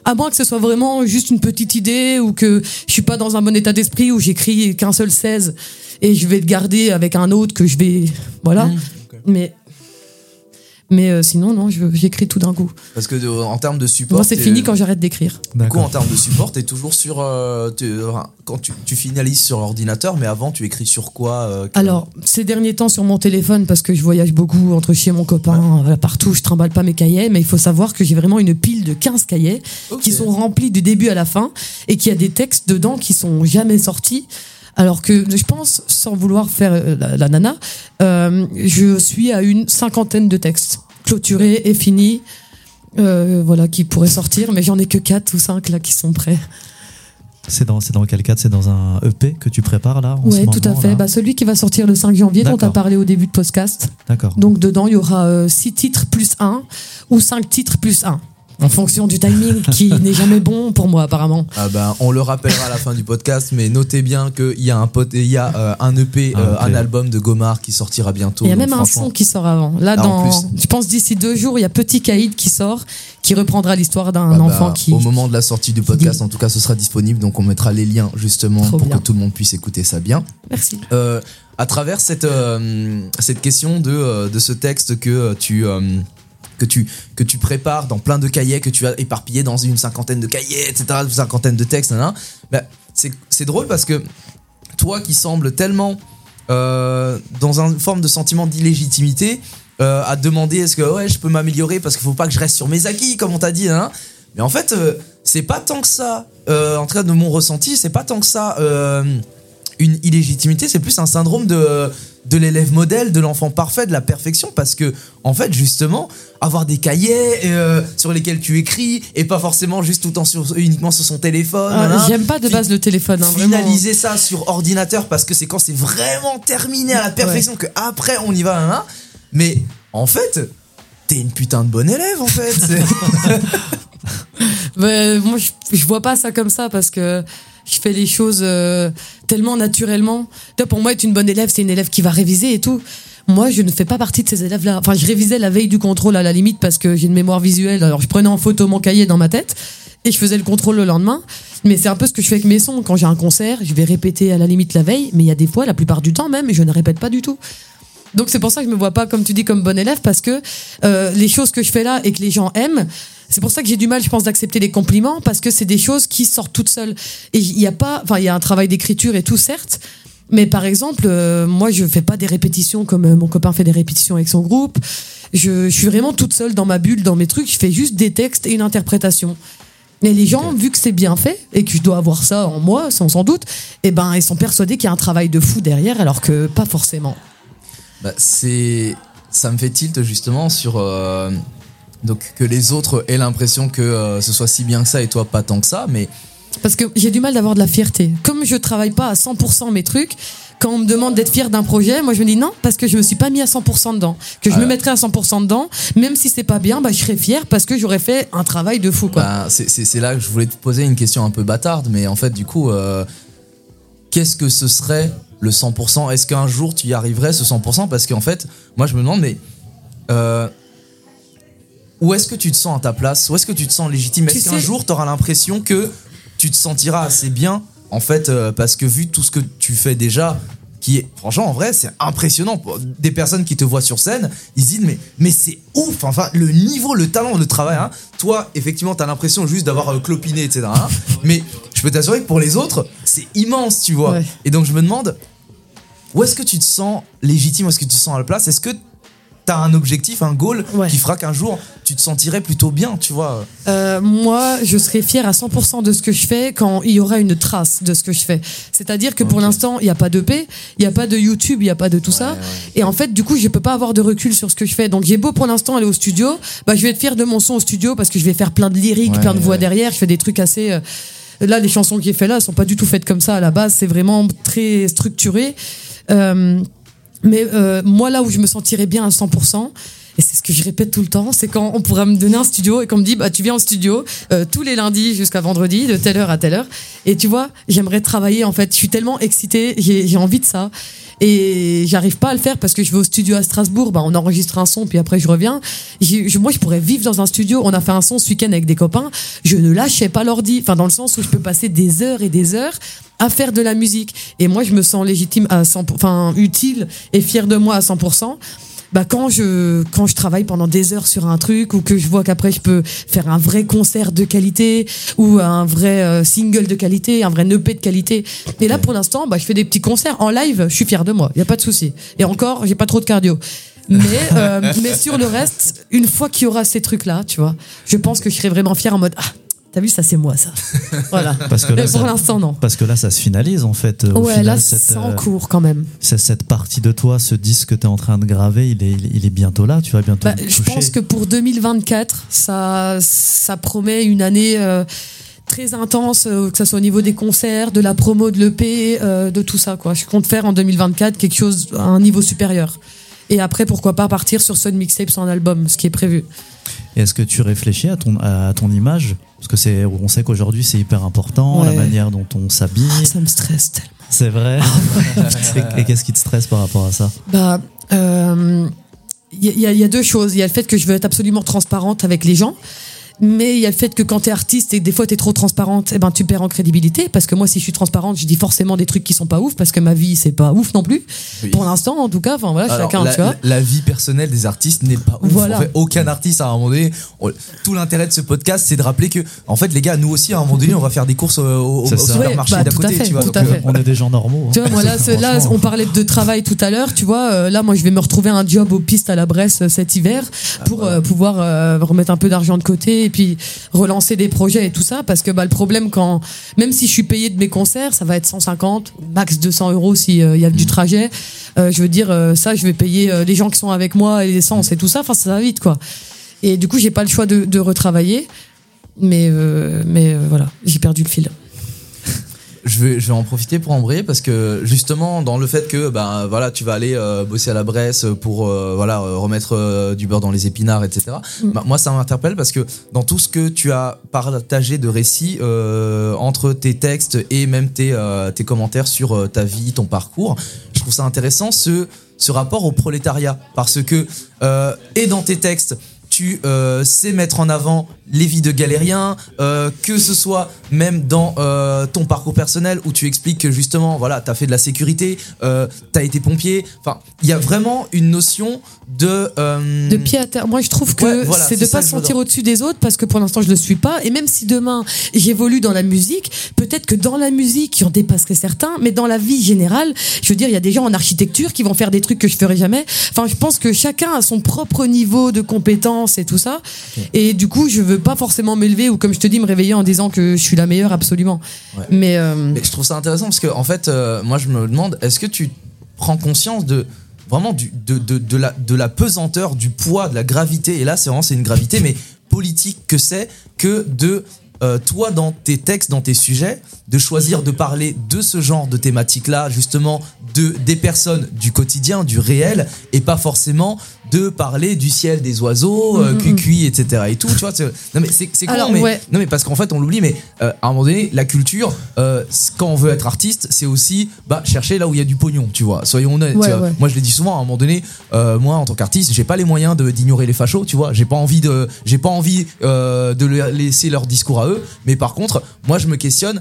À moins que ce soit vraiment juste une petite idée ou que je suis pas dans un bon état d'esprit où j'écris qu'un seul 16 et je vais le garder avec un autre que je vais voilà. Mmh, Mais mais euh, sinon non, je- j'écris tout d'un coup. Parce que de- en termes de support. Moi c'est fini quand j'arrête d'écrire. Du coup, en termes de support, t'es toujours sur. euh, quand tu, tu finalises sur l'ordinateur, mais avant, tu écris sur quoi euh, Alors, ces derniers temps sur mon téléphone, parce que je voyage beaucoup entre chez mon copain, voilà, partout, je trimballe pas mes cahiers, mais il faut savoir que j'ai vraiment une pile de 15 cahiers qui sont remplis du début à la fin et qu'il y a des textes dedans qui sont jamais sortis. Alors que je pense, sans vouloir faire euh, la, la nana, euh, je suis à une cinquantaine de textes clôturés et finis. euh, voilà, qui pourraient sortir, mais j'en ai que 4 ou 5 là qui sont prêts. C'est dans, c'est dans quel cadre? C'est dans un EP que tu prépares là ce tout à fait. Bah, celui qui va sortir le 5 janvier, dont tu as parlé au début de podcast. D'accord. Donc dedans, il y aura 6 titres plus 1 ou 5 titres plus 1. En fonction du timing [laughs] qui n'est jamais bon pour moi apparemment. Ah ben, on le rappellera à la fin du podcast, mais notez bien qu'il y a un pote, il y a euh, un EP, Un euh, un album de Gomard qui sortira bientôt. Il y a même un son qui sort avant. Là, Ah, dans, je pense d'ici deux jours, il y a Petit Caïd qui sort, qui reprendra l'histoire d'un Ah bah, enfant qui. Au moment de la sortie du podcast, en tout cas, ce sera disponible, donc on mettra les liens justement Trop pour bien. que tout le monde puisse écouter ça bien. Merci. Euh, à travers cette, euh, cette question de, de ce texte que tu, euh, que, tu, que tu prépares dans plein de cahiers, que tu as éparpillé dans une cinquantaine de cahiers, etc., une cinquantaine de textes, nan, bah, c'est drôle parce que toi qui sembles tellement euh, dans une forme de sentiment d'illégitimité, euh, à demander est-ce que ouais, je peux m'améliorer parce qu'il faut pas que je reste sur mes acquis, comme on t'a dit, hein. mais en fait, euh, c'est pas tant que ça, en cas de mon ressenti, c'est pas tant que ça une illégitimité, c'est plus un syndrome de, de l'élève modèle, de l'enfant parfait, de la perfection, parce que, en fait, justement, avoir des cahiers euh, sur lesquels tu écris, et pas forcément juste tout le temps sur, uniquement sur son téléphone. Ah, hein. J'aime pas de base le téléphone. hein, vraiment. Finaliser ça sur ordinateur parce que c'est quand c'est vraiment terminé à la perfection que après on y va. hein, hein. Mais en fait, t'es une putain de bonne élève en fait. [laughs] [laughs] Moi, je, je vois pas ça comme ça parce que je fais les choses euh, tellement naturellement. Tu vois, pour moi, être une bonne élève, c'est une élève qui va réviser et tout. Moi, je ne fais pas partie de ces élèves-là. Enfin, je révisais la veille du contrôle à la limite parce que j'ai une mémoire visuelle. Alors, je prenais en photo mon cahier dans ma tête et je faisais le contrôle le lendemain. Mais c'est un peu ce que je fais avec mes sons. Quand j'ai un concert, je vais répéter à la limite la veille. Mais il y a des fois, la plupart du temps même, je ne répète pas du tout. Donc c'est pour ça que je me vois pas, comme tu dis, comme bon élève, parce que euh, les choses que je fais là et que les gens aiment, c'est pour ça que j'ai du mal, je pense, d'accepter les compliments, parce que c'est des choses qui sortent toutes seules. Et il y a pas, enfin, il y a un travail d'écriture et tout, certes. Mais par exemple, euh, moi, je fais pas des répétitions comme euh, mon copain fait des répétitions avec son groupe. Je, je suis vraiment toute seule dans ma bulle, dans mes trucs. Je fais juste des textes et une interprétation. Et les gens, vu que c'est bien fait et que je dois avoir ça en moi, sans, sans doute, eh ben, ils sont persuadés qu'il y a un travail de fou derrière, alors que pas forcément. Bah, c'est ça me fait tilt justement sur euh, donc que les autres aient l'impression que euh, ce soit si bien que ça et toi pas tant que ça, mais Parce que j'ai du mal d'avoir de la fierté. Comme je travaille pas à 100% mes trucs, quand on me demande d'être fier d'un projet, moi je me dis non parce que je me suis pas mis à 100% dedans. Que je me mettrais à 100% dedans, même si c'est pas bien, bah je serais fier parce que j'aurais fait un travail de fou quoi. Bah, c'est là que je voulais te poser une question un peu bâtarde, mais en fait, du coup, euh, qu'est-ce que ce serait le 100% Est-ce qu'un jour tu y arriverais ce 100% Parce qu'en fait, moi je me demande, mais euh, où est-ce que tu te sens à ta place? Où est-ce que tu te sens légitime? Est-ce qu'un sais- jour tu auras l'impression que tu te sentiras assez bien En fait, euh, parce que vu tout ce que tu fais déjà, qui est franchement en vrai c'est impressionnant. Des personnes qui te voient sur scène ils se disent mais mais c'est ouf! Enfin le niveau le talent le travail hein. toi effectivement t'as l'impression juste d'avoir euh, clopiné etc hein. mais je peux t'assurer que pour les autres c'est immense tu vois. Ouais. et donc je me demande où est-ce que tu te sens légitime où est-ce que tu te sens à la place? Est-ce que t'as un objectif un goal Ouais. qui fera qu'un jour tu te sentirais plutôt bien tu vois? Euh, moi, je serais fière à 100% de ce que je fais quand il y aura une trace de ce que je fais. C'est-à-dire que pour l'instant, il n'y a pas d'EP, il n'y a pas de YouTube, il n'y a pas de tout ça. ouais. Et en fait, du coup, je peux pas avoir de recul sur ce que je fais. Donc, j'ai beau pour l'instant aller au studio, bah, je vais être fière de mon son au studio parce que je vais faire plein de lyriques, plein de voix derrière. Je fais des trucs assez. euh, Là, les chansons que j'ai fait là, elles sont pas du tout faites comme ça à la base. C'est vraiment très structuré. Euh, mais euh, moi, là où je me sentirais bien à 100%, et c'est ce que je répète tout le temps, c'est quand on pourra me donner un studio et qu'on me dit, bah, tu viens au studio euh, tous les lundis jusqu'à vendredi, de telle heure à telle heure. Et tu vois, j'aimerais travailler, en fait. Je suis tellement excitée, j'ai j'ai envie de ça. Et j'arrive pas à le faire parce que je vais au studio à Strasbourg, bah, on enregistre un son, puis après je reviens. Moi, je pourrais vivre dans un studio. On a fait un son ce week-end avec des copains. Je ne lâchais pas l'ordi. Enfin, dans le sens où je peux passer des heures et des heures à faire de la musique. Et moi, je me sens légitime à 100%, enfin, utile et fière de moi à 100%. Bah, quand je, quand je travaille pendant des heures sur un truc ou que je vois qu'après je peux faire un vrai concert de qualité ou un vrai euh, single de qualité, un vrai EP de qualité. Et là, pour l'instant, bah, je fais des petits concerts en live. Je suis fier de moi. Il y a pas de souci. Et encore, j'ai pas trop de cardio. Mais, [laughs] euh, mais sur le reste, une fois qu'il y aura ces trucs-là, tu vois, je pense que je serai vraiment fier en mode, ah, T'as vu, ça c'est moi, ça. voilà. [laughs] Parce que là, Mais pour l'instant, non. Parce que là, ça se finalise en fait. Au ouais, final, là, c'est en euh, cours quand même. c'est- cette partie de toi, ce disque que tu es en train de graver, il est, il est- bientôt là. Tu vas bientôt Bah, je pense que pour 2024, ça, ça promet une année euh, très intense, euh, que ce soit au niveau des concerts, de la promo de l'EP, euh, de tout ça. Quoi. Je compte faire en 2024 quelque chose à un niveau supérieur. Et après, pourquoi pas partir sur Sun Mixtape sans album, ce qui est prévu. Est-ce que tu réfléchis à ton, à ton image Parce que c'est, on sait qu'aujourd'hui c'est hyper important, la manière dont on s'habille. Ça me stresse tellement. C'est vrai. [laughs] Et- Et qu'est-ce qui te stresse par rapport à ça Bah, euh, il il y y a deux choses. Il y a le fait que je veux être absolument transparente avec les gens. Mais il y a le fait que quand t'es artiste et que des fois t'es trop transparente, eh ben tu perds en crédibilité. Parce que moi, si je suis transparente, je dis forcément des trucs qui sont pas ouf parce que ma vie c'est pas ouf non plus. Oui. Pour l'instant, en tout cas, enfin voilà, Alors, chacun, la, tu vois. la- la vie personnelle des artistes n'est pas ouf. Voilà. En fait, aucun artiste à un moment donné. on- tout l'intérêt de ce podcast, c'est de rappeler que, en fait, les gars, nous aussi, à un moment donné, on va faire des courses au, supermarché Ouais, bah, d'à à côté. fait, tu vois, donc, euh. On est des gens normaux. hein. Tu vois, moi là, [laughs] là, on parlait de travail tout à l'heure, tu vois. euh, là, moi, je vais me retrouver un job aux pistes à la Bresse euh, cet hiver pour euh, pouvoir euh, remettre un peu d'argent de côté et puis relancer des projets et tout ça. Parce que bah, le problème, quand même si je suis payé de mes concerts, ça va être 150, max 200 euros s'il y a du trajet. Euh, je veux dire, euh, ça, je vais payer euh, les gens qui sont avec moi et l'essence et tout ça. Enfin, ça va vite, quoi. Et du coup, j'ai pas le choix de, de retravailler. Mais, euh, mais euh, voilà, j'ai perdu le fil. Je vais, je vais en profiter pour embrayer parce que justement dans le fait que ben voilà tu vas aller euh, bosser à la Bresse pour euh, voilà euh, remettre euh, du beurre dans les épinards etc. Mm. Bah, moi ça m'interpelle parce que dans tout ce que tu as partagé de récits euh, entre tes textes et même tes, euh, tes commentaires sur ta vie ton parcours je trouve ça intéressant ce ce rapport au prolétariat parce que euh, et dans tes textes tu euh, sais mettre en avant les vies de galériens, euh, que ce soit même dans euh, ton parcours personnel où tu expliques que justement, voilà, t'as fait de la sécurité, euh, t'as été pompier. Enfin, il y a vraiment une notion de de pied à terre. Moi, je trouve que Ouais, voilà, c'est de ça pas se sentir au-dessus des autres parce que pour l'instant, je le suis pas. Et même si demain j'évolue dans la musique, peut-être que dans la musique, j'en dépasserai certains, mais dans la vie générale, je veux dire, il y a des gens en architecture qui vont faire des trucs que je ferai jamais. Enfin, je pense que chacun a son propre niveau de compétence et tout ça. Et du coup, je veux pas forcément m'élever ou comme je te dis, me réveiller en disant que je suis la meilleure absolument. Ouais. Mais euh, Mais je trouve ça intéressant parce que en fait, euh, moi je me demande, est-ce que tu prends conscience de vraiment du, de, de, de la, de la pesanteur, du poids, de la gravité, et là c'est vraiment c'est une gravité, mais politique que c'est que de euh, toi dans tes textes, dans tes sujets, de choisir de parler de ce genre de thématique-là, justement de des personnes du quotidien, du réel, et pas forcément de parler du ciel, des oiseaux, euh, Mhm. cuicui, etc. et tout. Tu vois, c'est- non mais c'est con, Alors, mais ouais. non mais parce qu'en fait on l'oublie, mais euh, à un moment donné la culture, euh, quand on veut être artiste, c'est aussi bah chercher là où il y a du pognon, tu vois. Soyons honnêtes. Ouais, ouais. Moi je l'ai dit souvent, à un moment donné, euh, moi en tant qu'artiste, j'ai pas les moyens de d'ignorer les fachos, tu vois. J'ai pas envie de, j'ai pas envie euh, de laisser leur discours à eux, mais par contre, moi je me questionne.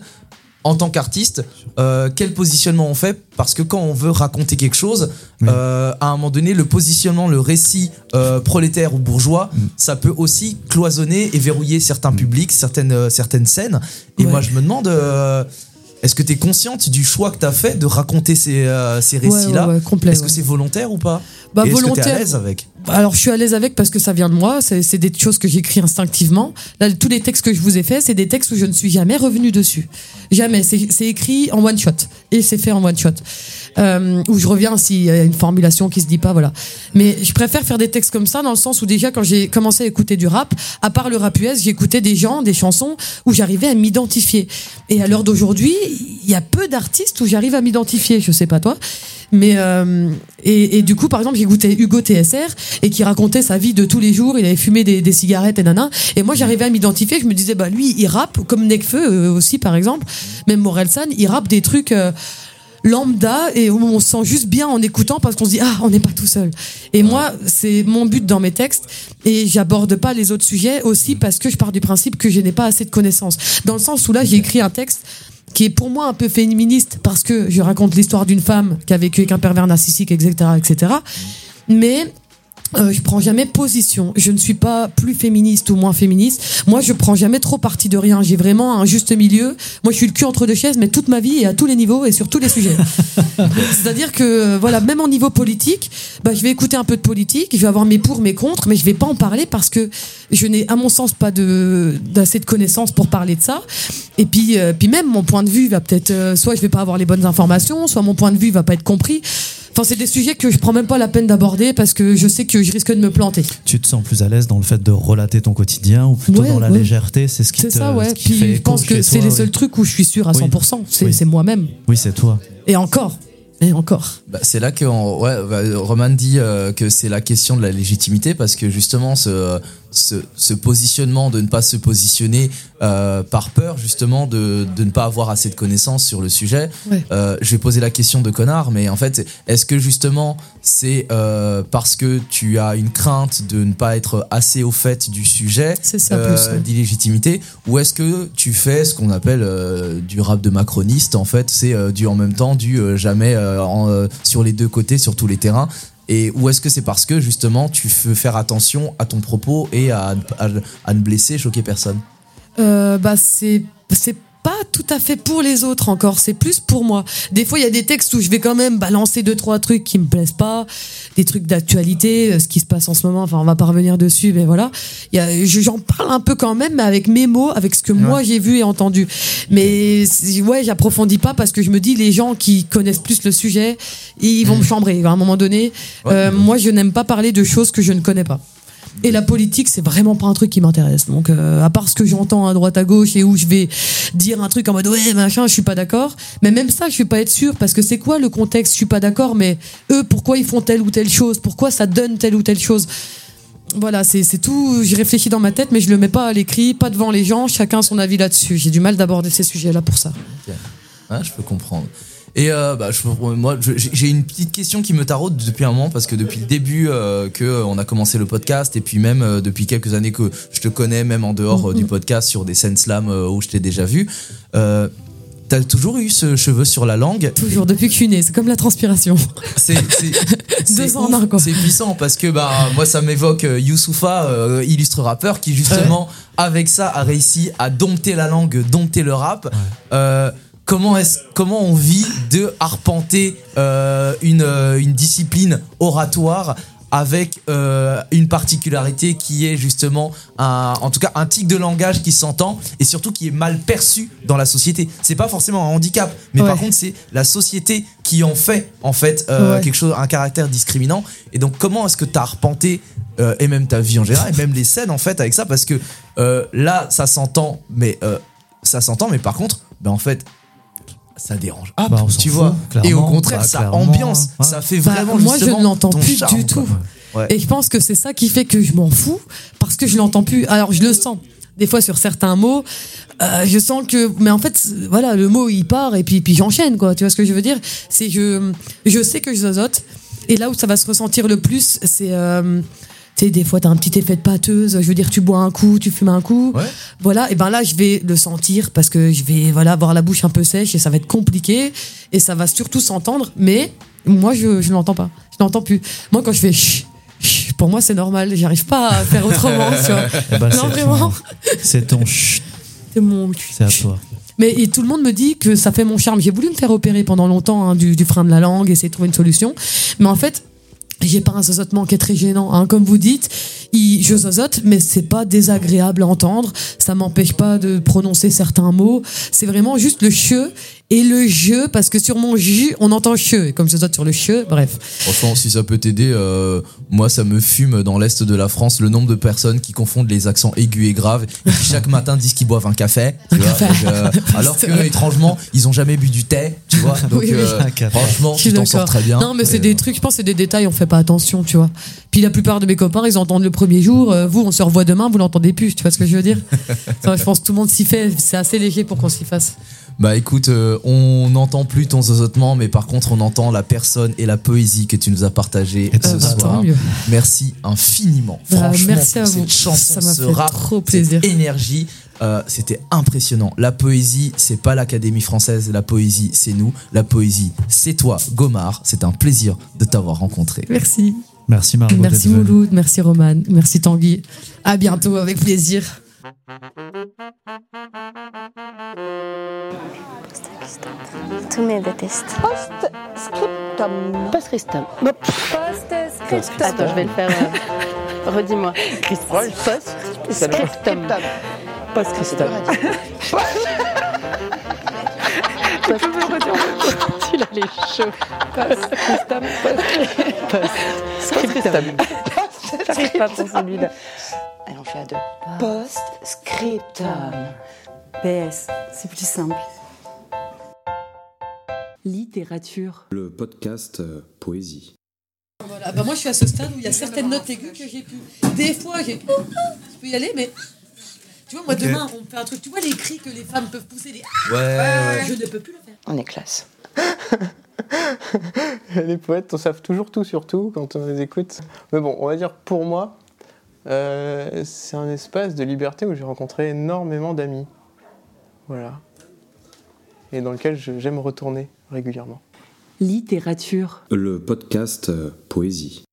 En tant qu'artiste, euh, quel positionnement on fait? Parce que quand on veut raconter quelque chose, euh, à un moment donné, le positionnement, le récit euh, prolétaire ou bourgeois, ça peut aussi cloisonner et verrouiller certains publics, certaines, certaines scènes. Et Ouais. moi, je me demande, est-ce que tu es consciente du choix que tu as fait de raconter ces, euh, ces récits-là? ouais, ouais, complet, Est-ce que c'est volontaire ou pas? Bah, Et que volontaire. à l'aise avec? Alors je suis à l'aise avec parce que ça vient de moi, c'est des choses que j'écris instinctivement. Là, tous les textes que je vous ai faits, c'est des textes où je ne suis jamais revenu dessus. Jamais, c'est c'est écrit en one shot et c'est fait en one shot. Euh, où je reviens s'il y a une formulation qui se dit pas, voilà. Mais je préfère faire des textes comme ça dans le sens où déjà quand j'ai commencé à écouter du rap, à part le rap US, j'écoutais des gens, des chansons où j'arrivais à m'identifier. Et à l'heure d'aujourd'hui, il y a peu d'artistes où j'arrive à m'identifier. Je sais pas toi. Mais euh, et, et du coup, par exemple, j'écoutais Hugo TSR et qui racontait sa vie de tous les jours. Il avait fumé des, des cigarettes et nana. Et moi, j'arrivais à m'identifier. Je me disais, bah lui, il rappe comme Nekfeu euh, aussi, par exemple. Même Morelsan, il rappe des trucs. euh, lambda et où on se sent juste bien en écoutant parce qu'on se dit ah on n'est pas tout seul et moi c'est mon but dans mes textes et j'aborde pas les autres sujets aussi parce que je pars du principe que je n'ai pas assez de connaissances dans le sens où là j'ai écrit un texte qui est pour moi un peu féministe parce que je raconte l'histoire d'une femme qui a vécu avec un pervers narcissique etc etc mais euh, je prends jamais position. Je ne suis pas plus féministe ou moins féministe. Moi, je prends jamais trop parti de rien. J'ai vraiment un juste milieu. Moi, je suis le cul entre deux chaises, mais toute ma vie et à tous les niveaux et sur tous les sujets. [laughs] C'est-à-dire que, euh, voilà, même au niveau politique, bah, je vais écouter un peu de politique, je vais avoir mes pour, mes contre, mais je vais pas en parler parce que je n'ai, à mon sens, pas de d'assez de connaissances pour parler de ça. Et puis, euh, puis même mon point de vue va peut-être, euh, soit je vais pas avoir les bonnes informations, soit mon point de vue va pas être compris. Enfin, c'est des sujets que je prends même pas la peine d'aborder parce que je sais que je risque de me planter. Tu te sens plus à l'aise dans le fait de relater ton quotidien ou plutôt Ouais, dans la ouais. légèreté C'est ce qui C'est te ça, ouais. ce qui Puis fait je pense que c'est les oui. seuls trucs où je suis sûr à Oui. 100%. C'est Oui. c'est moi-même. Oui, c'est toi. Et encore. Et encore. Bah, c'est là que on- ouais, bah, Roman dit euh, que c'est la question de la légitimité parce que justement ce, ce, ce positionnement de ne pas se positionner euh, par peur justement de, de ne pas avoir assez de connaissances sur le sujet. Ouais. Euh, je vais poser la question de connard, mais en fait, est-ce que justement c'est euh, parce que tu as une crainte de ne pas être assez au fait du sujet, euh, d'illégitimité, ou est-ce que tu fais ce qu'on appelle euh, du rap de macroniste En fait, c'est euh, du en même temps du euh, jamais euh, en, euh, sur les deux côtés, sur tous les terrains. Et ou est-ce que c'est parce que justement tu veux faire attention à ton propos et à, à, ne blesser, choquer personne? Euh, bah c'est pas tout à fait pour les autres encore, c'est plus pour moi. Des fois, il y a des textes où je vais quand même balancer deux trois trucs qui me plaisent pas, des trucs d'actualité, euh, ce qui se passe en ce moment. Enfin, on va pas revenir dessus, mais voilà. J'en parle un peu quand même, mais avec mes mots, avec ce que moi j'ai vu et entendu. Mais ouais, j'approfondis pas parce que je me dis les gens qui connaissent plus le sujet, ils vont me chambrer à un moment donné. Euh, moi, je n'aime pas parler de choses que je ne connais pas. Et la politique, c'est vraiment pas un truc qui m'intéresse. Donc, euh, à part ce que j'entends à droite à gauche et où je vais dire un truc en mode ouais machin, je suis pas d'accord. Mais même ça, je vais pas être sûr parce que c'est quoi le contexte? Je suis pas d'accord. Mais eux, pourquoi ils font telle ou telle chose? Pourquoi ça donne telle ou telle chose? Voilà, c'est tout. J'y réfléchis dans ma tête, mais je le mets pas à l'écrit, pas devant les gens. Chacun son avis là-dessus. J'ai du mal d'aborder ces sujets-là pour ça. Ah, je peux comprendre. Et euh, bah, je, moi, j'ai une petite question qui me taraude depuis un moment parce que depuis le début euh, que euh, on a commencé le podcast et puis même euh, depuis quelques années que je te connais, même en dehors du podcast sur des scènes slam où je t'ai déjà vu, t'as toujours eu ce cheveu sur la langue? Toujours depuis que je suis née, c'est comme la transpiration. [laughs] C'est [laughs] Deux en ouf, un, quoi. c'est puissant parce que bah moi ça m'évoque Youssoufa, euh, illustre rappeur, qui justement avec ça a réussi à dompter la langue, dompter le rap. Euh, comment est comment on vit de arpenter euh, une euh, une discipline oratoire avec euh, une particularité qui est justement un, en tout cas un tic de langage qui s'entend et surtout qui est mal perçu dans la société. C'est pas forcément un handicap, mais par contre c'est la société qui en fait en fait euh, Ouais. quelque chose, un caractère discriminant. Et donc comment est-ce que tu as arpenté euh, et même ta vie en général et même les scènes en fait avec ça? Parce que euh, là ça s'entend, mais euh, ça s'entend, mais par contre, ben en fait ça dérange. Ah, Bah, tu fout, vois. Et au contraire, Bah, ça ambiance, ça fait Bah, vraiment moi, je ne l'entends plus charme, du tout. Ouais. Et je pense que c'est ça qui fait que je m'en fous, parce que je l'entends plus. Alors, je le sens. Des fois, sur certains mots, euh, je sens que. Mais en fait, voilà, le mot, il part, et puis, puis j'enchaîne, quoi. Tu vois ce que je veux dire? C'est je, je sais que je zozote, et là où ça va se ressentir le plus, c'est. euh, sais, des fois, t'as un petit effet de pâteuse. Je veux dire, tu bois un coup, tu fumes un coup. Ouais. Voilà, et ben là, je vais le sentir parce que je vais voilà avoir la bouche un peu sèche et ça va être compliqué et ça va surtout s'entendre. Mais moi, je je l'entends pas. Je l'entends plus. Moi, quand je fais chut, chut, pour moi, c'est normal. J'arrive pas à faire autrement. tu vois. [laughs] Eh ben, non, vraiment. C'est ton chut, C'est mon. c'est à toi. Mais et tout le monde me dit que ça fait mon charme. J'ai voulu me faire opérer pendant longtemps hein, du, du frein de la langue, essayer de trouver une solution. Mais en fait, j'ai pas un zozotement qui est très gênant. hein. Comme vous dites, je zozote, mais c'est pas désagréable à entendre. Ça m'empêche pas de prononcer certains mots. C'est vraiment juste le che et le je, parce que sur mon jus, on entend che. Et comme je zozote sur le che, bref. Franchement, si ça peut t'aider, euh, moi ça me fume dans l'est de la France le nombre de personnes qui confondent les accents aigus et graves et qui chaque [laughs] matin disent qu'ils boivent un café. tu vois. café. Donc, euh, [laughs] alors que étrangement, ils ont jamais bu du thé, tu vois. Donc Oui, oui. euh, Un café. franchement, Je tu t'en sors très bien. Non, mais c'est des euh, trucs, je pense, que c'est des détails, on fait pas attention, tu vois. Puis la plupart de mes copains, ils entendent le premier jour, euh, vous, on se revoit demain, vous l'entendez plus, tu vois ce que je veux dire? [laughs] Je pense que tout le monde s'y fait, c'est assez léger pour qu'on s'y fasse. Bah écoute, euh, on n'entend plus ton zozotement, mais par contre on entend la personne et la poésie que tu nous as partagée Et ce bah, soir. mieux. Merci infiniment. Bah, Franchement, merci pour à vous. cette chanson, Ça m'a ce fait rap, trop plaisir. cette énergie, euh, c'était impressionnant. La poésie, c'est pas l'Académie française, la poésie, c'est nous. La poésie, c'est toi, Gomard. C'est un plaisir de t'avoir rencontré. Merci. Merci Margot. Merci. Mouloud, merci Roman, merci Tanguy. À bientôt, avec plaisir. Tous mes détestent. Post-scriptum. Post-scriptum. Post-scriptum. Attends, je vais le faire. euh, Redis-moi. Post-scriptum. Post-scriptum. Il a les chauds. Post-scriptum. Post-scriptum. J'arrive pas pour celui-là. Allez, on fait à deux. Post-scriptum. PS, c'est plus simple. Littérature. Le podcast euh, Poésie. Voilà, bah moi je suis à ce stade où il y a certaines notes aiguës que j'ai pu. Des fois, j'ai. Je peux y aller, mais. Tu vois, moi demain, on fait un truc. Tu vois les cris que les femmes peuvent pousser des. Ouais, ouais. Je ne peux plus le faire. On est classe. [laughs] Les poètes, on savent toujours tout sur tout quand on les écoute. Mais bon, on va dire pour moi, euh, c'est un espace de liberté où j'ai rencontré énormément d'amis. Voilà. Et dans lequel j'aime retourner régulièrement. Littérature. Le podcast euh, Poésie.